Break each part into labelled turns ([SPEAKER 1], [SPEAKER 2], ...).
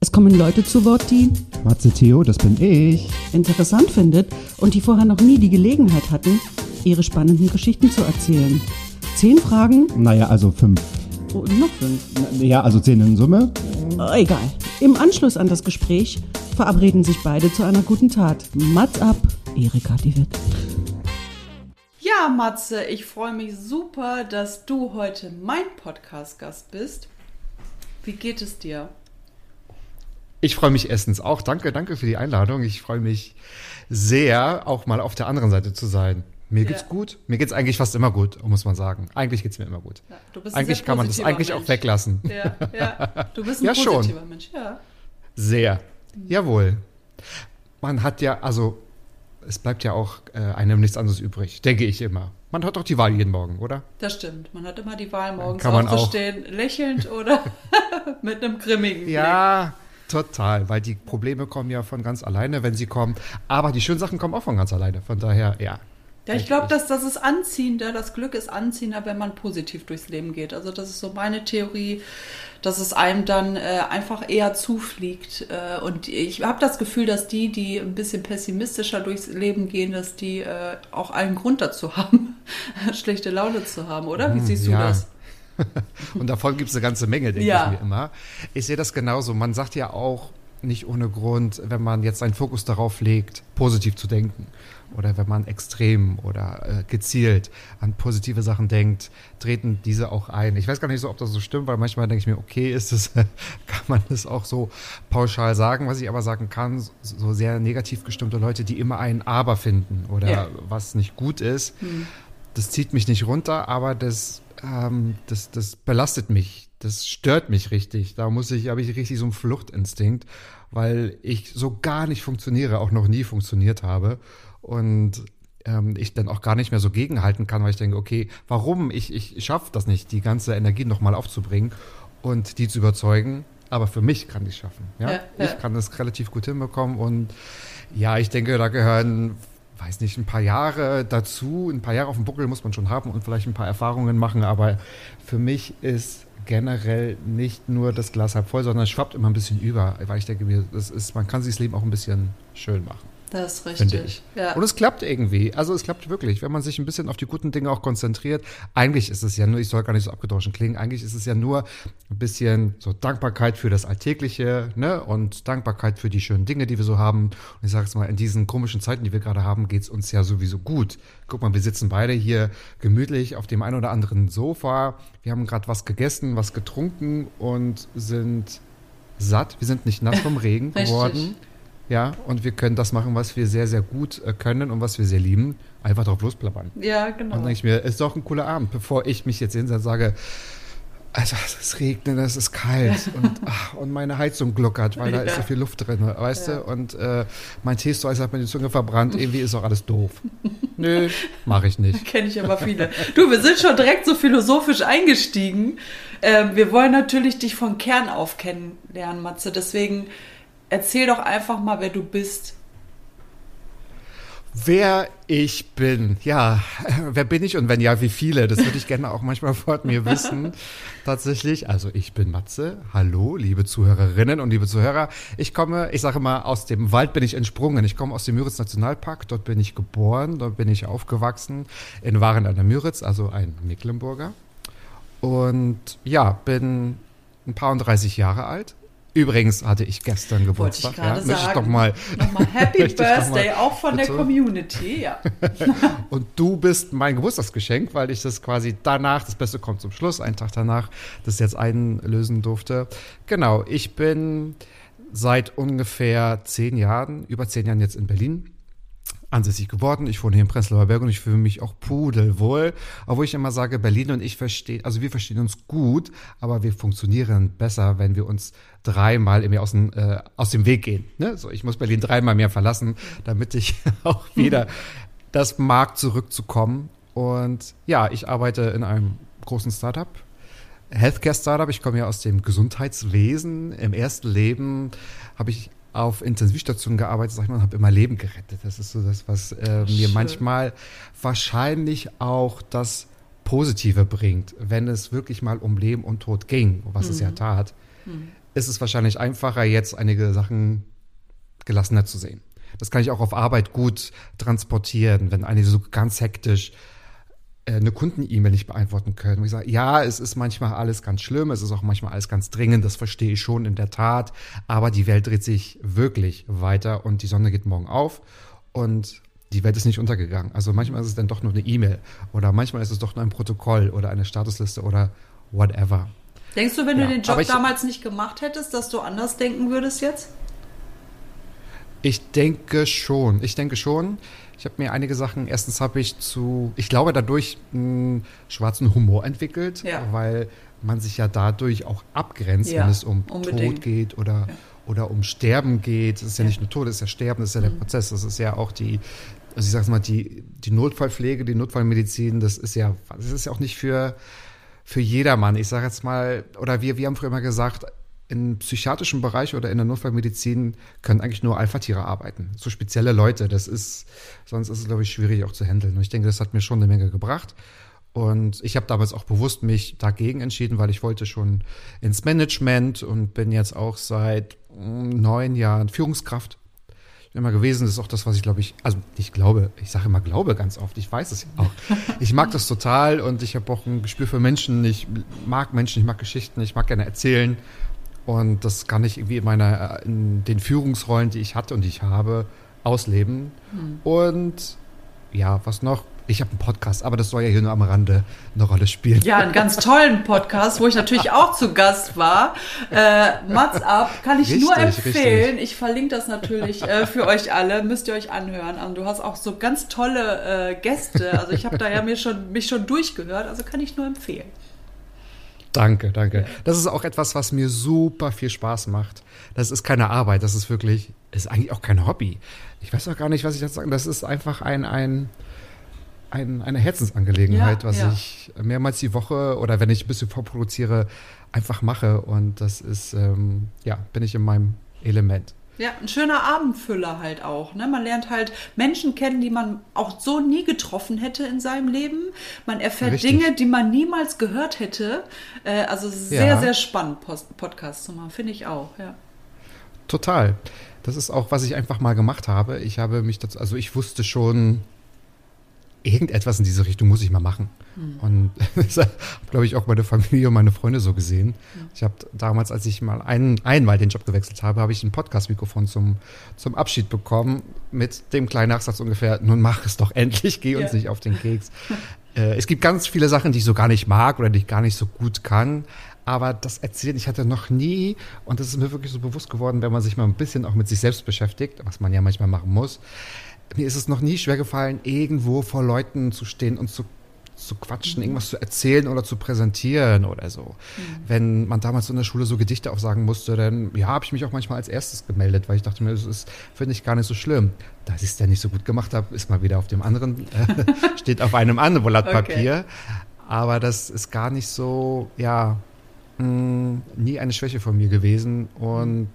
[SPEAKER 1] Es kommen Leute zu Wort, die
[SPEAKER 2] Matze Theo, das bin ich.
[SPEAKER 1] interessant findet und die vorher noch nie die Gelegenheit hatten, ihre spannenden Geschichten zu erzählen. Zehn Fragen,
[SPEAKER 2] Naja, also fünf.
[SPEAKER 1] oh, noch fünf.
[SPEAKER 2] Ja, also zehn in Summe.
[SPEAKER 1] Äh, egal. Im Anschluss an das Gespräch verabreden sich beide zu einer guten Tat. Mats ab, Erika die Witt.
[SPEAKER 3] Ja, Matze, ich freue mich super, dass du heute mein Podcast-Gast bist. Wie geht es dir?
[SPEAKER 4] Ich freue mich erstens auch. Danke, danke für die Einladung. Ich freue mich sehr, auch mal auf der anderen Seite zu sein. Mir geht's
[SPEAKER 3] Ja.
[SPEAKER 4] gut. Mir geht's eigentlich fast immer gut, muss man sagen. Eigentlich geht's mir immer gut.
[SPEAKER 3] Ja,
[SPEAKER 4] Eigentlich kann man das eigentlich auch
[SPEAKER 3] Mensch.
[SPEAKER 4] weglassen.
[SPEAKER 3] Ja, ja. Du bist ein
[SPEAKER 4] Ja, schon.
[SPEAKER 3] positiver Mensch. Ja.
[SPEAKER 4] Sehr. Jawohl. Man hat ja, also es bleibt ja auch äh, einem nichts anderes übrig, denke ich immer. Man hat doch die Wahl jeden Morgen, oder?
[SPEAKER 3] Das stimmt. Man hat immer die Wahl, morgens
[SPEAKER 4] Kann man auch.
[SPEAKER 3] aufzustehen, lächelnd oder mit einem grimmigen Blick.
[SPEAKER 4] Total, weil die Probleme kommen ja von ganz alleine, wenn sie kommen. Aber die schönen Sachen kommen auch von ganz alleine. Von daher, ja.
[SPEAKER 3] Ja, ich glaube, dass das ist anziehender, das Glück ist anziehender, wenn man positiv durchs Leben geht. Also das ist so meine Theorie, dass es einem dann äh, einfach eher zufliegt. Äh, und ich habe das Gefühl, dass die, die ein bisschen pessimistischer durchs Leben gehen, dass die äh, auch allen Grund dazu haben, schlechte Laune zu haben, oder? Wie siehst du
[SPEAKER 4] ja.
[SPEAKER 3] das?
[SPEAKER 4] Und davon gibt es eine ganze Menge, denke
[SPEAKER 3] Ja.
[SPEAKER 4] ich mir immer. Ich sehe das genauso. Man sagt ja auch nicht ohne Grund, wenn man jetzt einen Fokus darauf legt, positiv zu denken. Oder wenn man extrem oder äh, gezielt an positive Sachen denkt, treten diese auch ein. Ich weiß gar nicht so, ob das so stimmt, weil manchmal denke ich mir, okay, ist es, kann man das auch so pauschal sagen. Was ich aber sagen kann, so sehr negativ gestimmte Leute, die immer ein Aber finden oder
[SPEAKER 3] Ja.
[SPEAKER 4] was nicht gut ist, das zieht mich nicht runter, aber das, ähm, das, das belastet mich. Das stört mich richtig. Da muss ich, habe ich richtig so einen Fluchtinstinkt, weil ich so gar nicht funktioniere, auch noch nie funktioniert habe. Und ähm, ich dann auch gar nicht mehr so gegenhalten kann, weil ich denke, okay, warum? Ich, ich schaffe das nicht, die ganze Energie nochmal aufzubringen und die zu überzeugen. Aber für mich kann ich es schaffen. Ja?
[SPEAKER 3] Ja, ja.
[SPEAKER 4] Ich kann das relativ gut hinbekommen. Und ja, ich denke, da gehören, weiß nicht, ein paar Jahre dazu. Ein paar Jahre auf dem Buckel muss man schon haben und vielleicht ein paar Erfahrungen machen. Aber für mich ist generell nicht nur das Glas halb voll, sondern es schwappt immer ein bisschen über. Weil ich denke mir, das ist, man kann sich das Leben auch ein bisschen schön machen.
[SPEAKER 3] Das ist
[SPEAKER 4] Finde
[SPEAKER 3] richtig.
[SPEAKER 4] ich.
[SPEAKER 3] Ja.
[SPEAKER 4] Und es klappt irgendwie. Also es klappt wirklich, wenn man sich ein bisschen auf die guten Dinge auch konzentriert. Eigentlich ist es ja nur, ich soll gar nicht so abgedroschen klingen, eigentlich ist es ja nur ein bisschen so Dankbarkeit für das Alltägliche ne? und Dankbarkeit für die schönen Dinge, die wir so haben. Und ich sage es mal, in diesen komischen Zeiten, die wir gerade haben, geht es uns ja sowieso gut. Guck mal, wir sitzen beide hier gemütlich auf dem einen oder anderen Sofa. Wir haben gerade was gegessen, was getrunken und sind satt. Wir sind nicht nass vom Regen geworden. Ja, und wir können das machen, was wir sehr, sehr gut äh, können und was wir sehr lieben. Einfach drauf losplappern.
[SPEAKER 3] ja,
[SPEAKER 4] Und
[SPEAKER 3] genau.
[SPEAKER 4] dann denke ich mir, ist doch ein cooler Abend, bevor ich mich jetzt hinsetze und sage, also es regnet, es ist kalt und, ach, und meine Heizung gluckert, weil da ist so viel Luft drin, weißt du? Und äh, mein Teestreus hat mir die Zunge verbrannt, irgendwie ist doch alles doof. Nö, mache ich nicht.
[SPEAKER 3] Kenne ich aber viele. Du, wir sind schon direkt so philosophisch eingestiegen. Ähm, wir wollen natürlich dich von Kern auf kennenlernen, Matze. Deswegen erzähl doch einfach mal, wer du bist.
[SPEAKER 4] Wer ich bin, ja, wer bin ich und wenn ja, wie viele? Das würde ich gerne auch manchmal vor mir wissen. Tatsächlich, also ich bin Matze. Hallo, liebe Zuhörerinnen und liebe Zuhörer. Ich komme, ich sage mal, aus dem Wald bin ich entsprungen. Ich komme aus dem Müritz Nationalpark. Dort bin ich geboren, dort bin ich aufgewachsen. In Waren an der Müritz, also ein Mecklenburger. Und ja, bin ein paar und 30 Jahre alt. Übrigens hatte ich gestern
[SPEAKER 3] Wollte ich
[SPEAKER 4] Geburtstag.
[SPEAKER 3] gerade
[SPEAKER 4] ja,
[SPEAKER 3] sagen.
[SPEAKER 4] doch mal
[SPEAKER 3] Nochmal Happy Birthday,
[SPEAKER 4] mal
[SPEAKER 3] auch von der
[SPEAKER 4] bitte?
[SPEAKER 3] Community. Ja.
[SPEAKER 4] Und du bist mein Geburtstagsgeschenk, weil ich das quasi danach, das Beste kommt zum Schluss, einen Tag danach, das jetzt einlösen durfte. Genau, ich bin seit ungefähr zehn Jahren, über zehn Jahren jetzt in Berlin. Ansässig geworden. Ich wohne hier in Prenzlauer Berg und ich fühle mich auch pudelwohl. Obwohl ich immer sage, Berlin und ich verstehen, also wir verstehen uns gut, aber wir funktionieren besser, wenn wir uns dreimal im Jahr aus dem, äh, aus dem Weg gehen. Ne? So, ich muss Berlin dreimal mehr verlassen, damit ich auch wieder das mag, zurückzukommen. Und ja, ich arbeite in einem großen Startup. Healthcare-Startup. Ich komme ja aus dem Gesundheitswesen. Im ersten Leben habe ich auf Intensivstationen gearbeitet, sag ich mal, und habe immer Leben gerettet. Das ist so das, was äh, mir manchmal wahrscheinlich auch das Positive bringt, wenn es wirklich mal um Leben und Tod ging, was mhm. es ja mhm. tat, mhm. ist es wahrscheinlich einfacher, jetzt einige Sachen gelassener zu sehen. Das kann ich auch auf Arbeit gut transportieren, wenn einige so ganz hektisch eine Kunden-E-Mail nicht beantworten können. Wo ich sage, ja, es ist manchmal alles ganz schlimm, es ist auch manchmal alles ganz dringend, das verstehe ich schon in der Tat, aber die Welt dreht sich wirklich weiter und die Sonne geht morgen auf und die Welt ist nicht untergegangen. Also manchmal ist es dann doch nur eine E-Mail oder manchmal ist es doch nur ein Protokoll oder eine Statusliste oder whatever.
[SPEAKER 3] Denkst du, wenn ja, du den Job ich, damals nicht gemacht hättest, dass du anders denken würdest jetzt?
[SPEAKER 4] Ich denke schon. Ich denke schon. Ich habe mir einige Sachen, erstens habe ich zu, ich glaube, dadurch einen schwarzen Humor entwickelt, ja. weil man sich ja dadurch auch abgrenzt, ja, wenn es um unbedingt. Tod geht oder, ja. oder um Sterben geht. Es ist ja, nicht nur Tod, es ist ja Sterben, das ist ja der mhm. Prozess. Das ist ja auch die, also ich sage mal, die, die Notfallpflege, die Notfallmedizin, das ist ja, das ist ja auch nicht für, für jedermann. Ich sage jetzt mal, oder wir, wir haben früher immer gesagt, im psychiatrischen Bereich oder in der Notfallmedizin können eigentlich nur Alpha-Tiere arbeiten. So spezielle Leute, das ist, sonst ist es, glaube ich, schwierig auch zu handeln. Und ich denke, das hat mir schon eine Menge gebracht. Und ich habe damals auch bewusst mich dagegen entschieden, weil ich wollte schon ins Management und bin jetzt auch seit mm, neun Jahren Führungskraft immer gewesen. Das ist auch das, was ich glaube ich, also ich glaube, ich sage immer glaube ganz oft, ich weiß es ja auch. Ich mag das total und ich habe auch ein Gespür für Menschen. Ich mag Menschen, ich mag Geschichten, ich mag gerne erzählen. Und das kann ich irgendwie in meiner, in den Führungsrollen, die ich hatte und die ich habe, ausleben. Mhm. Und ja, was noch? Ich habe einen Podcast, aber das soll ja hier nur am Rande eine Rolle spielen.
[SPEAKER 3] Ja, einen ganz tollen Podcast, wo ich natürlich auch zu Gast war. Äh, Mats Up kann ich richtig, nur empfehlen. Richtig. Ich verlinke das natürlich äh, für euch alle. Müsst ihr euch anhören. Und du hast auch so ganz tolle äh, Gäste. Also ich habe da ja mir schon, mich schon durchgehört. Also kann ich nur empfehlen.
[SPEAKER 4] Danke, danke. Ja. Das ist auch etwas, was mir super viel Spaß macht. Das ist keine Arbeit, das ist wirklich, ist eigentlich auch kein Hobby. Ich weiß auch gar nicht, was ich jetzt sagen. Das ist einfach ein, ein, ein eine Herzensangelegenheit, ja, was ja. ich mehrmals die Woche oder wenn ich ein bisschen vorproduziere, einfach mache. Und das ist, ähm, ja, bin ich in meinem Element.
[SPEAKER 3] Ja, ein schöner Abendfüller halt auch. Ne? Man lernt halt Menschen kennen, die man auch so nie getroffen hätte in seinem Leben. Man erfährt Richtig. Dinge, die man niemals gehört hätte. Äh, also sehr, ja. sehr spannend, Post Podcast zu machen, finde ich auch, ja.
[SPEAKER 4] Total. Das ist auch, was ich einfach mal gemacht habe. Ich habe mich dazu, also ich wusste schon, irgendetwas in diese Richtung muss ich mal machen. Mhm. Und das habe, glaube ich, auch meine Familie und meine Freunde so gesehen. Mhm. Ich habe damals, als ich mal ein, einmal den Job gewechselt habe, habe ich ein Podcast-Mikrofon zum, zum Abschied bekommen mit dem kleinen Nachsatz ungefähr, nun mach es doch endlich, geh uns ja. nicht auf den Keks. äh, es gibt ganz viele Sachen, die ich so gar nicht mag oder die ich gar nicht so gut kann. Aber das Erzählen, ich hatte noch nie, und das ist mir wirklich so bewusst geworden, wenn man sich mal ein bisschen auch mit sich selbst beschäftigt, was man ja manchmal machen muss, mir ist es noch nie schwer gefallen, irgendwo vor Leuten zu stehen und zu zu quatschen, mhm. irgendwas zu erzählen oder zu präsentieren oder so. Mhm. Wenn man damals in der Schule so Gedichte aufsagen musste, dann ja, habe ich mich auch manchmal als erstes gemeldet, weil ich dachte mir, das ist, finde ich gar nicht so schlimm. Da ich es ja nicht so gut gemacht habe, ist mal wieder auf dem anderen, äh, steht auf einem anderen Blatt Papier. Okay. Aber das ist gar nicht so, ja, mh, mm, nie eine Schwäche von mir gewesen und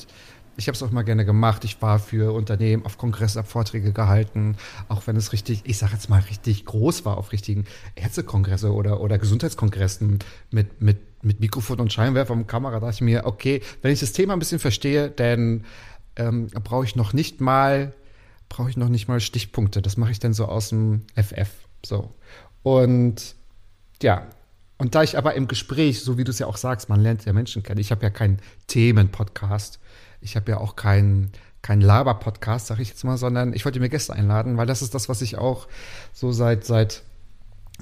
[SPEAKER 4] ich habe es auch mal gerne gemacht. Ich war für Unternehmen auf Kongress, habe Vorträge gehalten, auch wenn es richtig, ich sage jetzt mal richtig groß war, auf richtigen Ärztekongresse oder, oder Gesundheitskongressen mit, mit, mit Mikrofon und Scheinwerfer und Kamera, dachte ich mir, okay, wenn ich das Thema ein bisschen verstehe, dann ähm, brauche ich noch nicht mal, brauche ich noch nicht mal Stichpunkte. Das mache ich dann so aus dem FF. So. Und ja, und da ich aber im Gespräch, so wie du es ja auch sagst, man lernt ja Menschen kennen. Ich habe ja keinen Themenpodcast. Ich habe ja auch keinen kein Laber-Podcast, sage ich jetzt mal, sondern ich wollte mir Gäste einladen, weil das ist das, was ich auch so seit, seit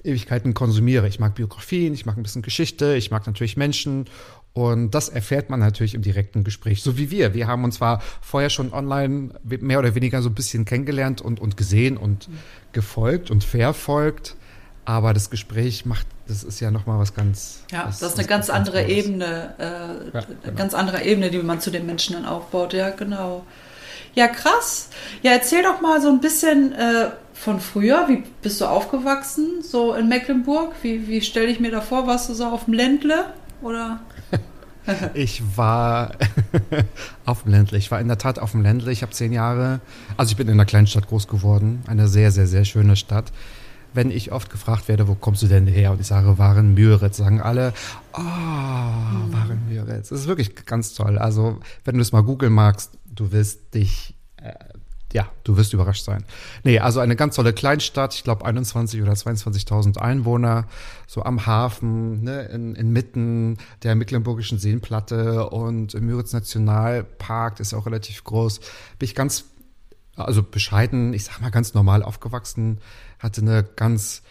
[SPEAKER 4] Ewigkeiten konsumiere. Ich mag Biografien, ich mag ein bisschen Geschichte, ich mag natürlich Menschen Und das erfährt man natürlich im direkten Gespräch, so wie wir. Wir haben uns zwar vorher schon online mehr oder weniger so ein bisschen kennengelernt und, und gesehen und gefolgt und verfolgt, aber das Gespräch macht, das ist ja nochmal was ganz.
[SPEAKER 3] Ja, das, das ist eine ganz andere Tolles. Ebene, äh, ja, genau. ganz andere Ebene, die man zu den Menschen dann aufbaut. Ja, genau. Ja, krass. Ja, erzähl doch mal so ein bisschen äh, von früher. Wie bist du aufgewachsen, so in Mecklenburg? Wie, wie stelle ich mir da vor? Warst du so auf dem Ländle? Oder?
[SPEAKER 4] ich war auf dem Ländle. Ich war in der Tat auf dem Ländle. Ich habe zehn Jahre, also ich bin in einer kleinen Stadt groß geworden. Eine sehr, sehr, sehr schöne Stadt. Wenn ich oft gefragt werde, wo kommst du denn her? Und ich sage, Waren Müritz, sagen alle, oh, Waren Müritz. Das ist wirklich ganz toll. Also, wenn du es mal googeln magst, du wirst dich äh, ja, du wirst überrascht sein. Nee, also eine ganz tolle Kleinstadt, ich glaube 21 oder 22.000 Einwohner, so am Hafen, ne, in, inmitten der Mecklenburgischen Seenplatte und im Müritz Nationalpark, ist auch relativ groß. Bin ich ganz, also bescheiden, ich sag mal ganz normal aufgewachsen, hatte eine ganz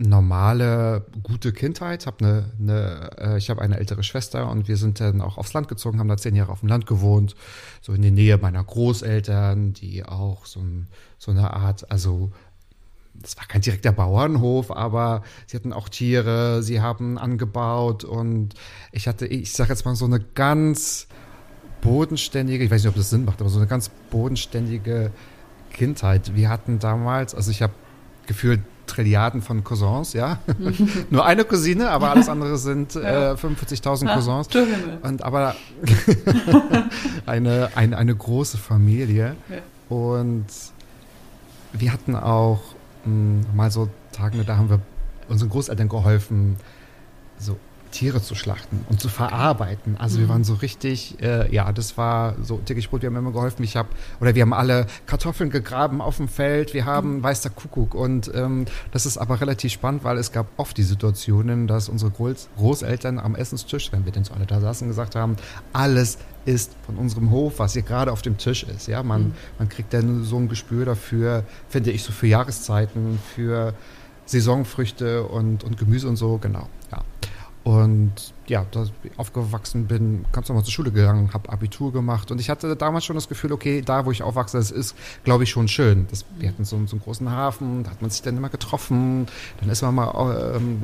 [SPEAKER 4] normale, gute Kindheit. Hab eine, eine, äh, ich habe eine ältere Schwester und wir sind dann auch aufs Land gezogen, haben da zehn Jahre auf dem Land gewohnt, so in der Nähe meiner Großeltern, die auch so, so eine Art, also es war kein direkter Bauernhof, aber sie hatten auch Tiere, sie haben angebaut und ich hatte, ich sage jetzt mal so eine ganz bodenständige, ich weiß nicht, ob das Sinn macht, aber so eine ganz bodenständige Kindheit. Wir hatten damals, also ich habe gefühlt Trilliarden von Cousins, ja. Nur eine Cousine, aber alles andere sind äh, 45.000 Cousins. Und aber eine, eine, eine große Familie. Ja. Und wir hatten auch mh, hm, mal so Tage, da haben wir unseren Großeltern geholfen, so Tiere zu schlachten und zu verarbeiten. Also mhm. wir waren so richtig, äh, ja, das war so täglich Brot, wir haben immer geholfen. Ich habe, oder wir haben alle Kartoffeln gegraben auf dem Feld, wir haben mhm. weiß Kuckuck und ähm, das ist aber relativ spannend, weil es gab oft die Situationen, dass unsere Groß Großeltern am Essenstisch, wenn wir denn so alle da saßen, gesagt haben, alles ist von unserem Hof, was hier gerade auf dem Tisch ist. Ja, man, mhm. man kriegt dann so ein Gespür dafür, finde ich, so für Jahreszeiten, für Saisonfrüchte und, und Gemüse und so, genau. Ja. Und ja, da ich aufgewachsen bin, ganz normal zur Schule gegangen, habe Abitur gemacht und ich hatte damals schon das Gefühl, okay, da wo ich aufwachse, das ist, glaube ich, schon schön. Das, wir hatten so, so, einen großen Hafen, da hat man sich dann immer getroffen, dann ist man mal ähm,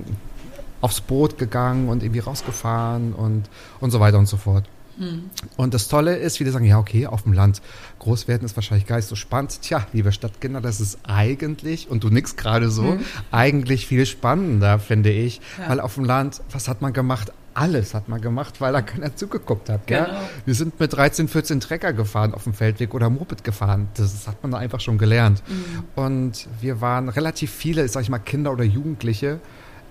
[SPEAKER 4] aufs Boot gegangen und irgendwie rausgefahren und, und so weiter und so fort. Mhm. Und das Tolle ist, viele sagen, ja, okay, auf dem Land groß werden ist wahrscheinlich gar nicht so spannend. Tja, liebe Stadtkinder, das ist eigentlich, und du nix gerade so, mhm. eigentlich viel spannender, finde ich. Ja. Weil auf dem Land, was hat man gemacht? Alles hat man gemacht, weil da keiner zugeguckt hat. Gell? Genau. Wir sind mit 13, 14 Trecker gefahren auf dem Feldweg oder Moped gefahren. Das hat man da einfach schon gelernt. Mhm. Und wir waren relativ viele, sag ich mal, Kinder oder Jugendliche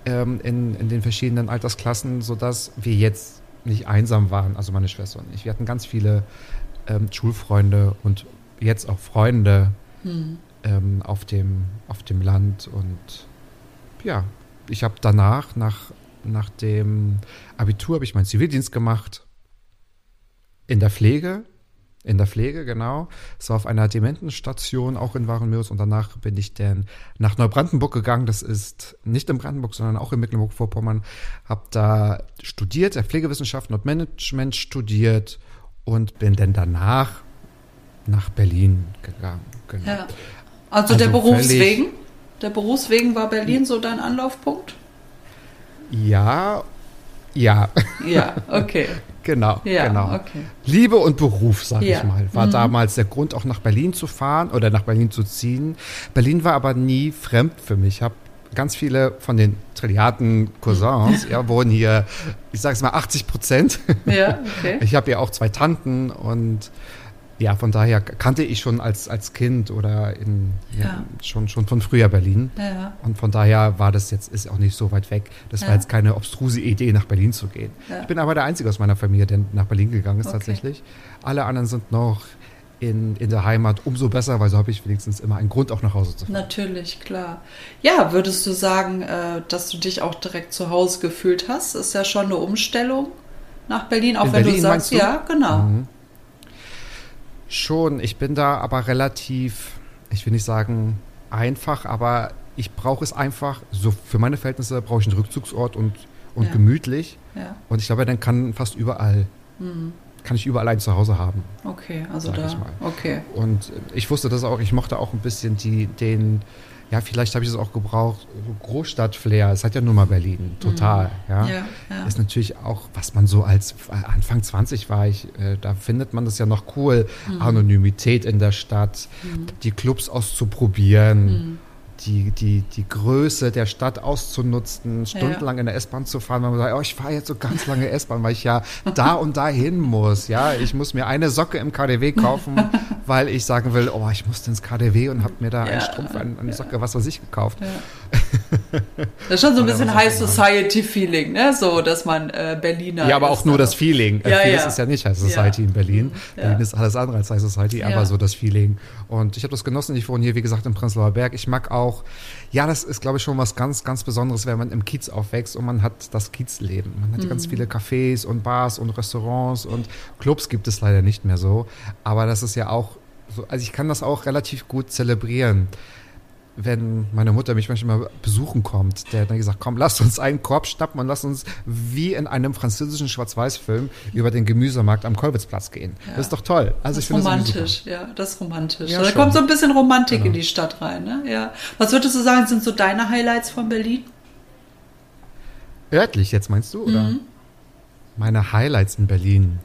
[SPEAKER 4] ähm, in, in den verschiedenen Altersklassen, sodass wir jetzt nicht einsam waren, also meine Schwester und ich. Wir hatten ganz viele ähm, Schulfreunde und jetzt auch Freunde hm. ähm, auf, dem, auf dem Land. Und ja, ich habe danach, nach, nach dem Abitur, habe ich meinen Zivildienst gemacht in der Pflege in der Pflege, genau. Es war auf einer Dementenstation, auch in Warenmürs. Und danach bin ich dann nach Neubrandenburg gegangen. Das ist nicht in Brandenburg, sondern auch in Mecklenburg-Vorpommern. Habe da studiert, Pflegewissenschaften und Management studiert und bin dann danach nach Berlin gegangen.
[SPEAKER 3] Genau. Ja. Also, also der Berufswegen? Der Berufswegen war Berlin so dein Anlaufpunkt?
[SPEAKER 4] Ja, ja.
[SPEAKER 3] Ja, okay.
[SPEAKER 4] Genau,
[SPEAKER 3] ja,
[SPEAKER 4] genau.
[SPEAKER 3] Okay.
[SPEAKER 4] Liebe und Beruf, sag ja. ich mal, war mhm. damals der Grund, auch nach Berlin zu fahren oder nach Berlin zu ziehen. Berlin war aber nie fremd für mich. Ich habe ganz viele von den Trilliarden Cousins, ja, wohnen hier, ich sage es mal 80 Prozent. Ja, okay. Ich habe ja auch zwei Tanten und ja, von daher kannte ich schon als, als Kind oder in, ja. Ja, schon, schon von früher Berlin. Ja. Und von daher war das jetzt, ist auch nicht so weit weg. Das war jetzt keine obstruse Idee, nach Berlin zu gehen. Ich bin aber der Einzige aus meiner Familie, der nach Berlin gegangen ist okay. tatsächlich. Alle anderen sind noch in, in der Heimat. Umso besser, weil so habe ich wenigstens immer einen Grund, auch nach Hause zu fahren.
[SPEAKER 3] Natürlich, klar. Ja, würdest du sagen, äh, dass du dich auch direkt zu Hause gefühlt hast? Ist ja schon eine Umstellung nach Berlin, auch in wenn Berlin, du sagst, du? ja, genau. Mhm.
[SPEAKER 4] Schon, ich bin da aber relativ, ich will nicht sagen einfach, aber ich brauche es einfach, so für meine Verhältnisse brauche ich einen Rückzugsort und, und
[SPEAKER 3] Ja.
[SPEAKER 4] gemütlich.
[SPEAKER 3] Ja,
[SPEAKER 4] Und ich glaube, dann kann fast überall, kann ich überall ein Zuhause haben.
[SPEAKER 3] okay, also da, okay.
[SPEAKER 4] Und ich wusste das auch, ich mochte auch ein bisschen die, den, ja, vielleicht habe ich es auch gebraucht, Großstadt-Flair. Es hat ja nur mal Berlin, total. Ja.
[SPEAKER 3] Mhm. Ja, ja.
[SPEAKER 4] Ist natürlich auch, was man so als Anfang 20 war ich, äh, da findet man das ja noch cool.
[SPEAKER 3] Mhm.
[SPEAKER 4] Anonymität in der Stadt, die Clubs auszuprobieren. Die, die, die Größe der Stadt auszunutzen, stundenlang in der S-Bahn zu fahren, weil man sagt, oh, ich fahre jetzt so ganz lange S-Bahn, weil ich ja da und da hin muss. Ja, ich muss mir eine Socke im KDW kaufen, weil ich sagen will, oh, ich muss ins KDW und habe mir da
[SPEAKER 3] Ja.
[SPEAKER 4] einen Strumpf, eine, eine Socke, was weiß ich, gekauft.
[SPEAKER 3] Das ist schon so ein bisschen High. ねね so, dass man äh, Berliner
[SPEAKER 4] Ja, aber auch nur das Feeling.
[SPEAKER 3] Ja,
[SPEAKER 4] Vieles
[SPEAKER 3] ja.
[SPEAKER 4] ist ja nicht High Society
[SPEAKER 3] Ja.
[SPEAKER 4] in Berlin.
[SPEAKER 3] Ja.
[SPEAKER 4] Berlin ist alles andere als High Society, aber so das Feeling. Und ich habe das genossen. Ich wohne hier, wie gesagt, im Prenzlauer Berg. Ich mag auch, ja, das ist, glaube ich, schon was ganz, ganz Besonderes, wenn man im Kiez aufwächst und man hat das Kiezleben. Man hat
[SPEAKER 3] Mhm.
[SPEAKER 4] ganz viele Cafés und Bars und Restaurants und Clubs gibt es leider nicht mehr so. Aber das ist ja auch so, also ich kann das auch relativ gut zelebrieren wenn meine Mutter mich manchmal besuchen kommt, der hat dann gesagt, komm, lass uns einen Korb schnappen und lass uns wie in einem französischen Schwarz-Weiß-Film über den Gemüsemarkt am Kolwitzplatz gehen. Das ist doch toll. Also
[SPEAKER 3] Das
[SPEAKER 4] ich
[SPEAKER 3] ist
[SPEAKER 4] finde das
[SPEAKER 3] romantisch, ja, das ist romantisch.
[SPEAKER 4] Ja,
[SPEAKER 3] da
[SPEAKER 4] schon. Genau.
[SPEAKER 3] kommt so ein bisschen Romantik in die Stadt rein, ne? Ja. Was würdest du sagen, sind so deine Highlights von Berlin?
[SPEAKER 4] Örtlich jetzt meinst du, oder?
[SPEAKER 3] Mhm.
[SPEAKER 4] Meine Highlights in Berlin.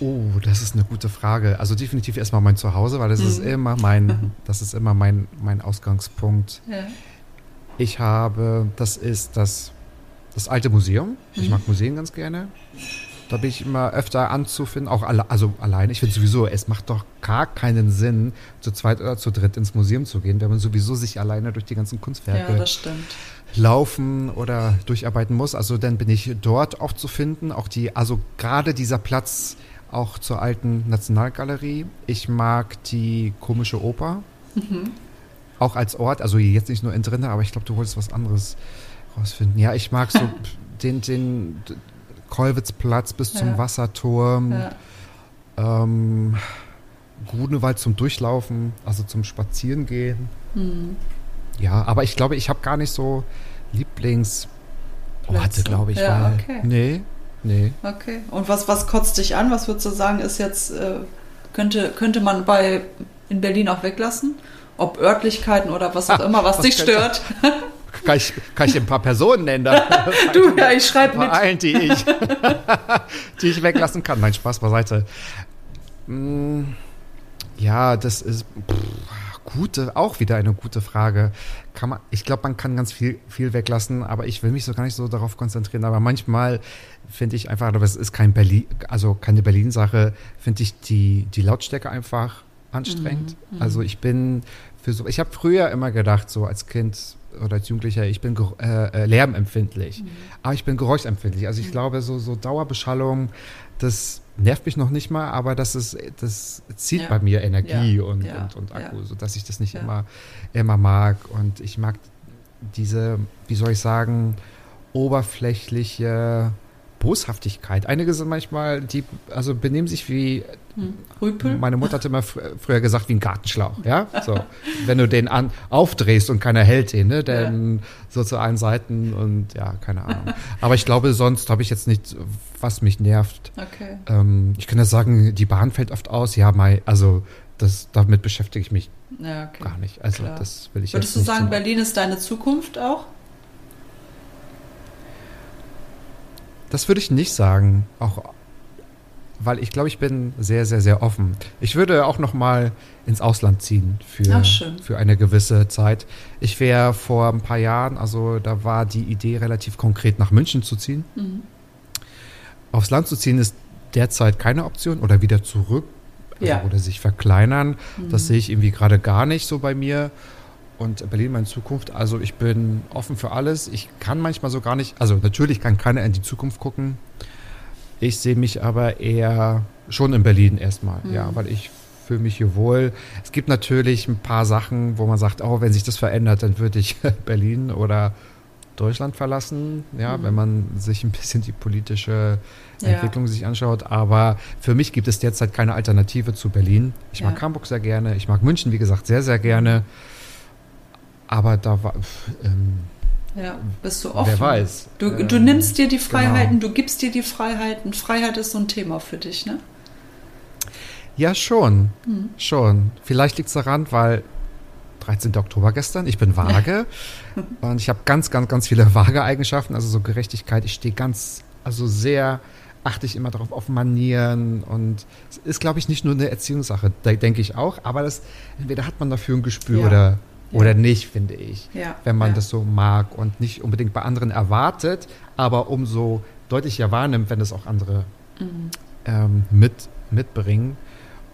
[SPEAKER 4] Oh, das ist eine gute Frage. Also definitiv erstmal mein Zuhause, weil das ist
[SPEAKER 3] Mhm.
[SPEAKER 4] immer mein, das ist immer mein, mein Ausgangspunkt.
[SPEAKER 3] Ja.
[SPEAKER 4] Ich habe, das ist das, das alte Museum. Ich
[SPEAKER 3] Mhm.
[SPEAKER 4] mag Museen ganz gerne. Da bin ich immer öfter anzufinden, auch alle, also alleine. Ich finde sowieso, es macht doch gar keinen Sinn, zu zweit oder zu dritt ins Museum zu gehen, wenn man sowieso sich alleine durch die ganzen Kunstwerke
[SPEAKER 3] ja,
[SPEAKER 4] laufen oder durcharbeiten muss. Also dann bin ich dort auch zu finden. Auch die, also gerade dieser Platz auch zur alten Nationalgalerie. Ich mag die komische Oper. Auch als Ort, also jetzt nicht nur in drinne, aber ich glaube, du wolltest was anderes rausfinden. Ja, ich mag so den, den Kollwitzplatz bis zum
[SPEAKER 3] Ja.
[SPEAKER 4] Wasserturm.
[SPEAKER 3] Ja.
[SPEAKER 4] Ähm, Grunewald zum Durchlaufen, also zum Spazierengehen.
[SPEAKER 3] Hm.
[SPEAKER 4] Ja, aber ich glaube, ich habe gar nicht so Lieblings. Orte,
[SPEAKER 3] Plätze.
[SPEAKER 4] glaube ich.
[SPEAKER 3] Ja,
[SPEAKER 4] weil,
[SPEAKER 3] okay.
[SPEAKER 4] Nee, nee.
[SPEAKER 3] Okay. Und was, was kotzt dich an? Was würdest du sagen, ist jetzt, äh, könnte, könnte man bei in Berlin auch weglassen? Ob Örtlichkeiten oder was auch immer, was,
[SPEAKER 4] was
[SPEAKER 3] dich stört.
[SPEAKER 4] Kann ich, kann ich ein paar Personen nennen?
[SPEAKER 3] Du, ja, ich schreibe mit.
[SPEAKER 4] allen, die ich, die ich weglassen kann. Nein, Spaß beiseite. Mm, Ja, das ist pff, gute, auch wieder eine gute Frage. Kann man, ich glaube, man kann ganz viel, viel weglassen, aber ich will mich so gar nicht so darauf konzentrieren. Aber manchmal finde ich einfach, aber es ist kein Berlin, also keine Berlin-Sache, finde ich die, die Lautstärke einfach anstrengend. Also ich bin für so, ich habe früher immer gedacht, so als Kind oder als Jugendlicher, ich bin äh, äh, lärmempfindlich, aber ich bin geräuschempfindlich. Also ich glaube, so, so Dauerbeschallung, das nervt mich noch nicht mal, aber das ist, das zieht
[SPEAKER 3] Ja.
[SPEAKER 4] bei mir Energie
[SPEAKER 3] Ja.
[SPEAKER 4] und,
[SPEAKER 3] Ja.
[SPEAKER 4] und, und Akku, sodass ich das nicht immer, immer mag. Und ich mag diese, wie soll ich sagen, oberflächliche Boshaftigkeit. Einige sind manchmal, die, also benehmen sich wie
[SPEAKER 3] Hm. Rüpel?
[SPEAKER 4] meine Mutter hat immer fr früher gesagt, wie ein Gartenschlauch, ja? So. Wenn du den an aufdrehst und keiner hält den, ne? Dann so zu allen Seiten und ja, keine Ahnung. Aber ich glaube, sonst habe ich jetzt nicht, was mich nervt.
[SPEAKER 3] Okay.
[SPEAKER 4] Ähm, ich kann ja sagen, die Bahn fällt oft aus. Ja, Mai, also das, damit beschäftige ich mich
[SPEAKER 3] Ja, okay.
[SPEAKER 4] gar nicht. Also
[SPEAKER 3] Klar.
[SPEAKER 4] das will ich
[SPEAKER 3] Würdest
[SPEAKER 4] jetzt
[SPEAKER 3] du
[SPEAKER 4] nicht
[SPEAKER 3] sagen,
[SPEAKER 4] zum-
[SPEAKER 3] Berlin ist deine Zukunft auch?
[SPEAKER 4] Das würde ich nicht sagen, auch weil ich glaube, ich bin sehr, sehr, sehr offen. Ich würde auch noch mal ins Ausland ziehen für,
[SPEAKER 3] Ach,
[SPEAKER 4] für eine gewisse Zeit. Ich wäre vor ein paar Jahren, also da war die Idee relativ konkret, nach München zu ziehen.
[SPEAKER 3] Mhm.
[SPEAKER 4] Aufs Land zu ziehen ist derzeit keine Option oder wieder zurück also,
[SPEAKER 3] Ja.
[SPEAKER 4] oder sich verkleinern.
[SPEAKER 3] Mhm.
[SPEAKER 4] Das sehe ich irgendwie gerade gar nicht so bei mir. Und Berlin meine Zukunft, also ich bin offen für alles. Ich kann manchmal so gar nicht, also natürlich kann keiner in die Zukunft gucken. Ich sehe mich aber eher schon in Berlin erstmal,
[SPEAKER 3] Mhm.
[SPEAKER 4] ja, weil ich fühle mich hier wohl. Es gibt natürlich ein paar Sachen, wo man sagt, oh, wenn sich das verändert, dann würde ich Berlin oder Deutschland verlassen, ja,
[SPEAKER 3] Mhm.
[SPEAKER 4] wenn man sich ein bisschen die politische
[SPEAKER 3] Ja.
[SPEAKER 4] Entwicklung sich anschaut. Aber für mich gibt es derzeit keine Alternative zu Berlin. Ich mag
[SPEAKER 3] Ja.
[SPEAKER 4] Hamburg sehr gerne, ich mag München, wie gesagt, sehr, sehr gerne. Aber da war, ähm,
[SPEAKER 3] Ja, bist du offen.
[SPEAKER 4] Wer weiß.
[SPEAKER 3] Du,
[SPEAKER 4] Ähm,
[SPEAKER 3] du nimmst dir die Freiheiten,
[SPEAKER 4] genau.
[SPEAKER 3] du gibst dir die Freiheiten. Freiheit ist so ein Thema für dich, ne?
[SPEAKER 4] Ja, schon.
[SPEAKER 3] Hm.
[SPEAKER 4] Schon. Vielleicht liegt es daran, weil 13. Oktober gestern, ich bin vage und ich habe ganz, ganz, ganz viele vage Eigenschaften, also so Gerechtigkeit. Ich stehe ganz, also sehr, achte ich immer darauf auf Manieren und es ist, glaube ich, nicht nur eine Erziehungssache, denke ich auch, aber das, entweder hat man dafür ein Gespür
[SPEAKER 3] Ja.
[SPEAKER 4] oder. Oder nicht, finde ich. Wenn man das so mag und nicht unbedingt bei anderen erwartet, aber umso deutlicher wahrnimmt, wenn es auch andere
[SPEAKER 3] Mhm.
[SPEAKER 4] ähm, mit, mitbringen.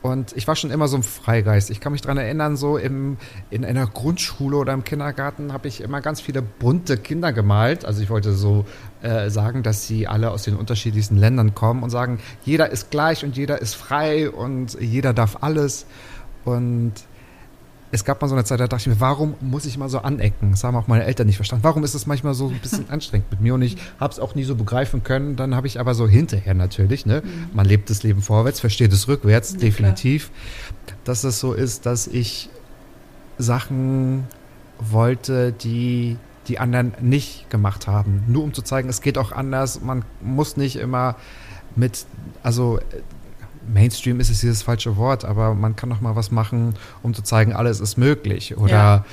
[SPEAKER 4] Und ich war schon immer so ein Freigeist. Ich kann mich daran erinnern, so im, in einer Grundschule oder im Kindergarten habe ich immer ganz viele bunte Kinder gemalt. Also ich wollte so äh, sagen, dass sie alle aus den unterschiedlichsten Ländern kommen und sagen, jeder ist gleich und jeder ist frei und jeder darf alles. Und es gab mal so eine Zeit, da dachte ich mir, warum muss ich mal so anecken? Das haben auch meine Eltern nicht verstanden. Warum ist es manchmal so ein bisschen anstrengend mit mir? Und ich habe es auch nie so begreifen können. Dann habe ich aber so hinterher natürlich, ne? Man lebt das Leben vorwärts, versteht es rückwärts,
[SPEAKER 3] Ja,
[SPEAKER 4] definitiv. Dass es so ist, dass ich Sachen wollte, die die anderen nicht gemacht haben. Nur um zu zeigen, es geht auch anders. Man muss nicht immer mit, also Mainstream ist es das falsche Wort, aber man kann doch mal was machen, um zu zeigen, alles ist möglich. Oder
[SPEAKER 3] Ja.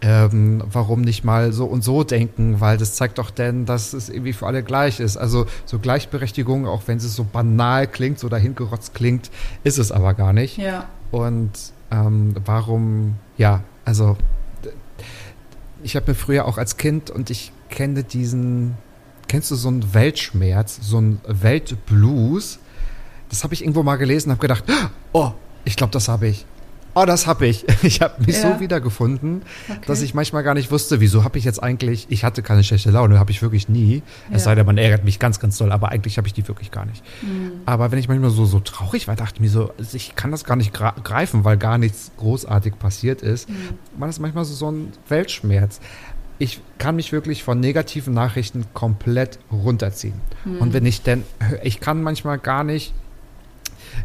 [SPEAKER 4] ähm, warum nicht mal so und so denken, weil das zeigt doch denn, dass es irgendwie für alle gleich ist. Also so Gleichberechtigung, auch wenn es so banal klingt, so dahingerotzt klingt, ist es aber gar nicht.
[SPEAKER 3] Ja.
[SPEAKER 4] Und ähm, warum, ja, also ich habe mir früher auch als Kind und ich kenne diesen, kennst du so einen Weltschmerz, so einen Weltblues? Das habe ich irgendwo mal gelesen und habe gedacht, oh, ich glaube, das habe ich. Oh, das habe ich. Ich habe mich
[SPEAKER 3] Ja.
[SPEAKER 4] so wiedergefunden,
[SPEAKER 3] Okay.
[SPEAKER 4] dass ich manchmal gar nicht wusste, wieso habe ich jetzt eigentlich, ich hatte keine schlechte Laune, habe ich wirklich nie. Es
[SPEAKER 3] Ja.
[SPEAKER 4] sei denn, man ärgert mich ganz, ganz doll, aber eigentlich habe ich die wirklich gar nicht.
[SPEAKER 3] Mhm.
[SPEAKER 4] Aber wenn ich manchmal so, so traurig war, dachte ich mir so, also ich kann das gar nicht greifen, weil gar nichts großartig passiert ist.
[SPEAKER 3] Mhm.
[SPEAKER 4] Man ist manchmal so, so ein Weltschmerz. Ich kann mich wirklich von negativen Nachrichten komplett runterziehen.
[SPEAKER 3] Mhm.
[SPEAKER 4] Und wenn ich denn, ich kann manchmal gar nicht,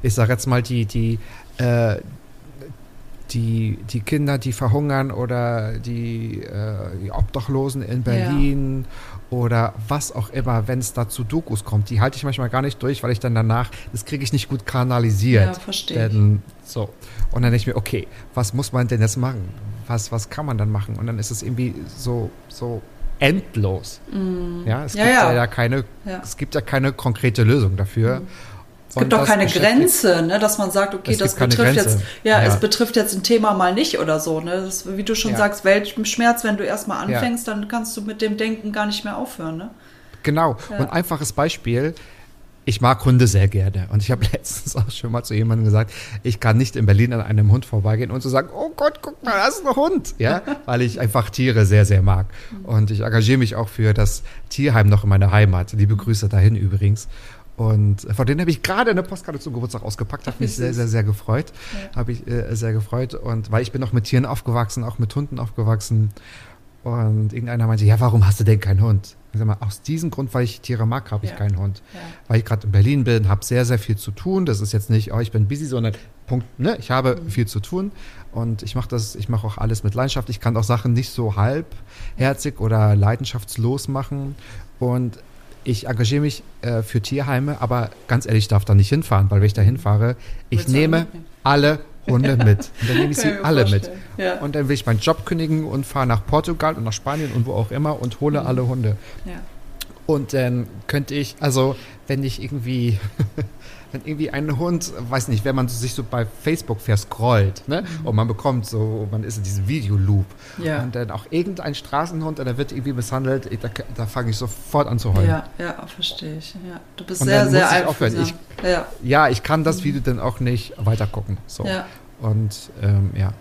[SPEAKER 4] ich sage jetzt mal, die, die, äh, die, die Kinder, die verhungern oder die, äh, die Obdachlosen in Berlin oder was auch immer, wenn es da zu Dokus kommt, die halte ich manchmal gar nicht durch, weil ich dann danach, das kriege ich nicht gut kanalisiert.
[SPEAKER 3] Ja, verstehe.
[SPEAKER 4] Denn, so. Und dann denke ich mir, okay, was muss man denn jetzt machen? Was, was kann man dann machen? Und dann ist es irgendwie so, so endlos. Ja, es
[SPEAKER 3] Mm. Ja,
[SPEAKER 4] gibt
[SPEAKER 3] ja.
[SPEAKER 4] ja, ja keine,
[SPEAKER 3] Ja.
[SPEAKER 4] es gibt ja keine konkrete Lösung dafür.
[SPEAKER 3] Es gibt doch keine Grenze, ne, dass man sagt, okay, das betrifft jetzt, ja,
[SPEAKER 4] Ja.
[SPEAKER 3] es betrifft jetzt ein Thema mal nicht oder so, ne? Das, wie du schon
[SPEAKER 4] Ja.
[SPEAKER 3] sagst, Weltschmerz, wenn du erstmal
[SPEAKER 4] Ja.
[SPEAKER 3] anfängst, dann kannst du mit dem Denken gar nicht mehr aufhören, ne?
[SPEAKER 4] Genau.
[SPEAKER 3] Ja.
[SPEAKER 4] Und einfaches Beispiel. Ich mag Hunde sehr gerne. Und ich habe letztens auch schon mal zu jemandem gesagt, ich kann nicht in Berlin an einem Hund vorbeigehen und zu sagen, oh Gott, guck mal, das ist ein Hund. Ja, weil ich einfach Tiere sehr, sehr mag. Und ich engagiere mich auch für das Tierheim noch in meiner Heimat. Liebe Grüße dahin übrigens. Und von denen habe ich gerade eine Postkarte zum Geburtstag ausgepackt, habe
[SPEAKER 3] wie
[SPEAKER 4] mich sehr, sehr, sehr gefreut. Habe ich äh, sehr gefreut. Und weil ich bin auch mit Tieren aufgewachsen, auch mit Hunden aufgewachsen. Und irgendeiner meinte, ja, warum hast du denn keinen Hund? Ich sag mal, aus diesem Grund, weil ich Tiere mag, habe ich
[SPEAKER 3] Ja.
[SPEAKER 4] keinen Hund.
[SPEAKER 3] Ja.
[SPEAKER 4] Weil ich gerade in Berlin bin, habe sehr, sehr viel zu tun. Das ist jetzt nicht, oh, ich bin busy, sondern Punkt, ne? Ich habe
[SPEAKER 3] Mhm.
[SPEAKER 4] viel zu tun und ich mache das, ich mache auch alles mit Leidenschaft. Ich kann auch Sachen nicht so halbherzig oder leidenschaftslos machen. Und ich engagiere mich äh, für Tierheime, aber ganz ehrlich, ich darf da nicht hinfahren, weil wenn ich da hinfahre, ich
[SPEAKER 3] Willst
[SPEAKER 4] nehme alle Hunde mit. Und dann nehme ich sie alle mit.
[SPEAKER 3] vorstellen. Ja.
[SPEAKER 4] Und dann will ich meinen Job kündigen und fahre nach Portugal und nach Spanien und wo auch immer und hole
[SPEAKER 3] Mhm.
[SPEAKER 4] alle Hunde.
[SPEAKER 3] Ja.
[SPEAKER 4] Und dann könnte ich, also wenn ich irgendwie, wenn irgendwie ein Hund, weiß nicht, wenn man sich so bei Facebook verscrollt, ne? Und man bekommt so, man ist in diesem Videoloop.
[SPEAKER 3] Mhm. Ja.
[SPEAKER 4] Und dann auch irgendein Straßenhund, und der wird irgendwie misshandelt, da, da fange ich sofort an zu heulen.
[SPEAKER 3] Ja, ja, verstehe ich. Ja. Du bist
[SPEAKER 4] Und
[SPEAKER 3] sehr, sehr
[SPEAKER 4] muss ich.
[SPEAKER 3] Ja,
[SPEAKER 4] Ja, ich kann das Video dann auch nicht weitergucken. So.
[SPEAKER 3] ja.
[SPEAKER 4] Und ähm, ja.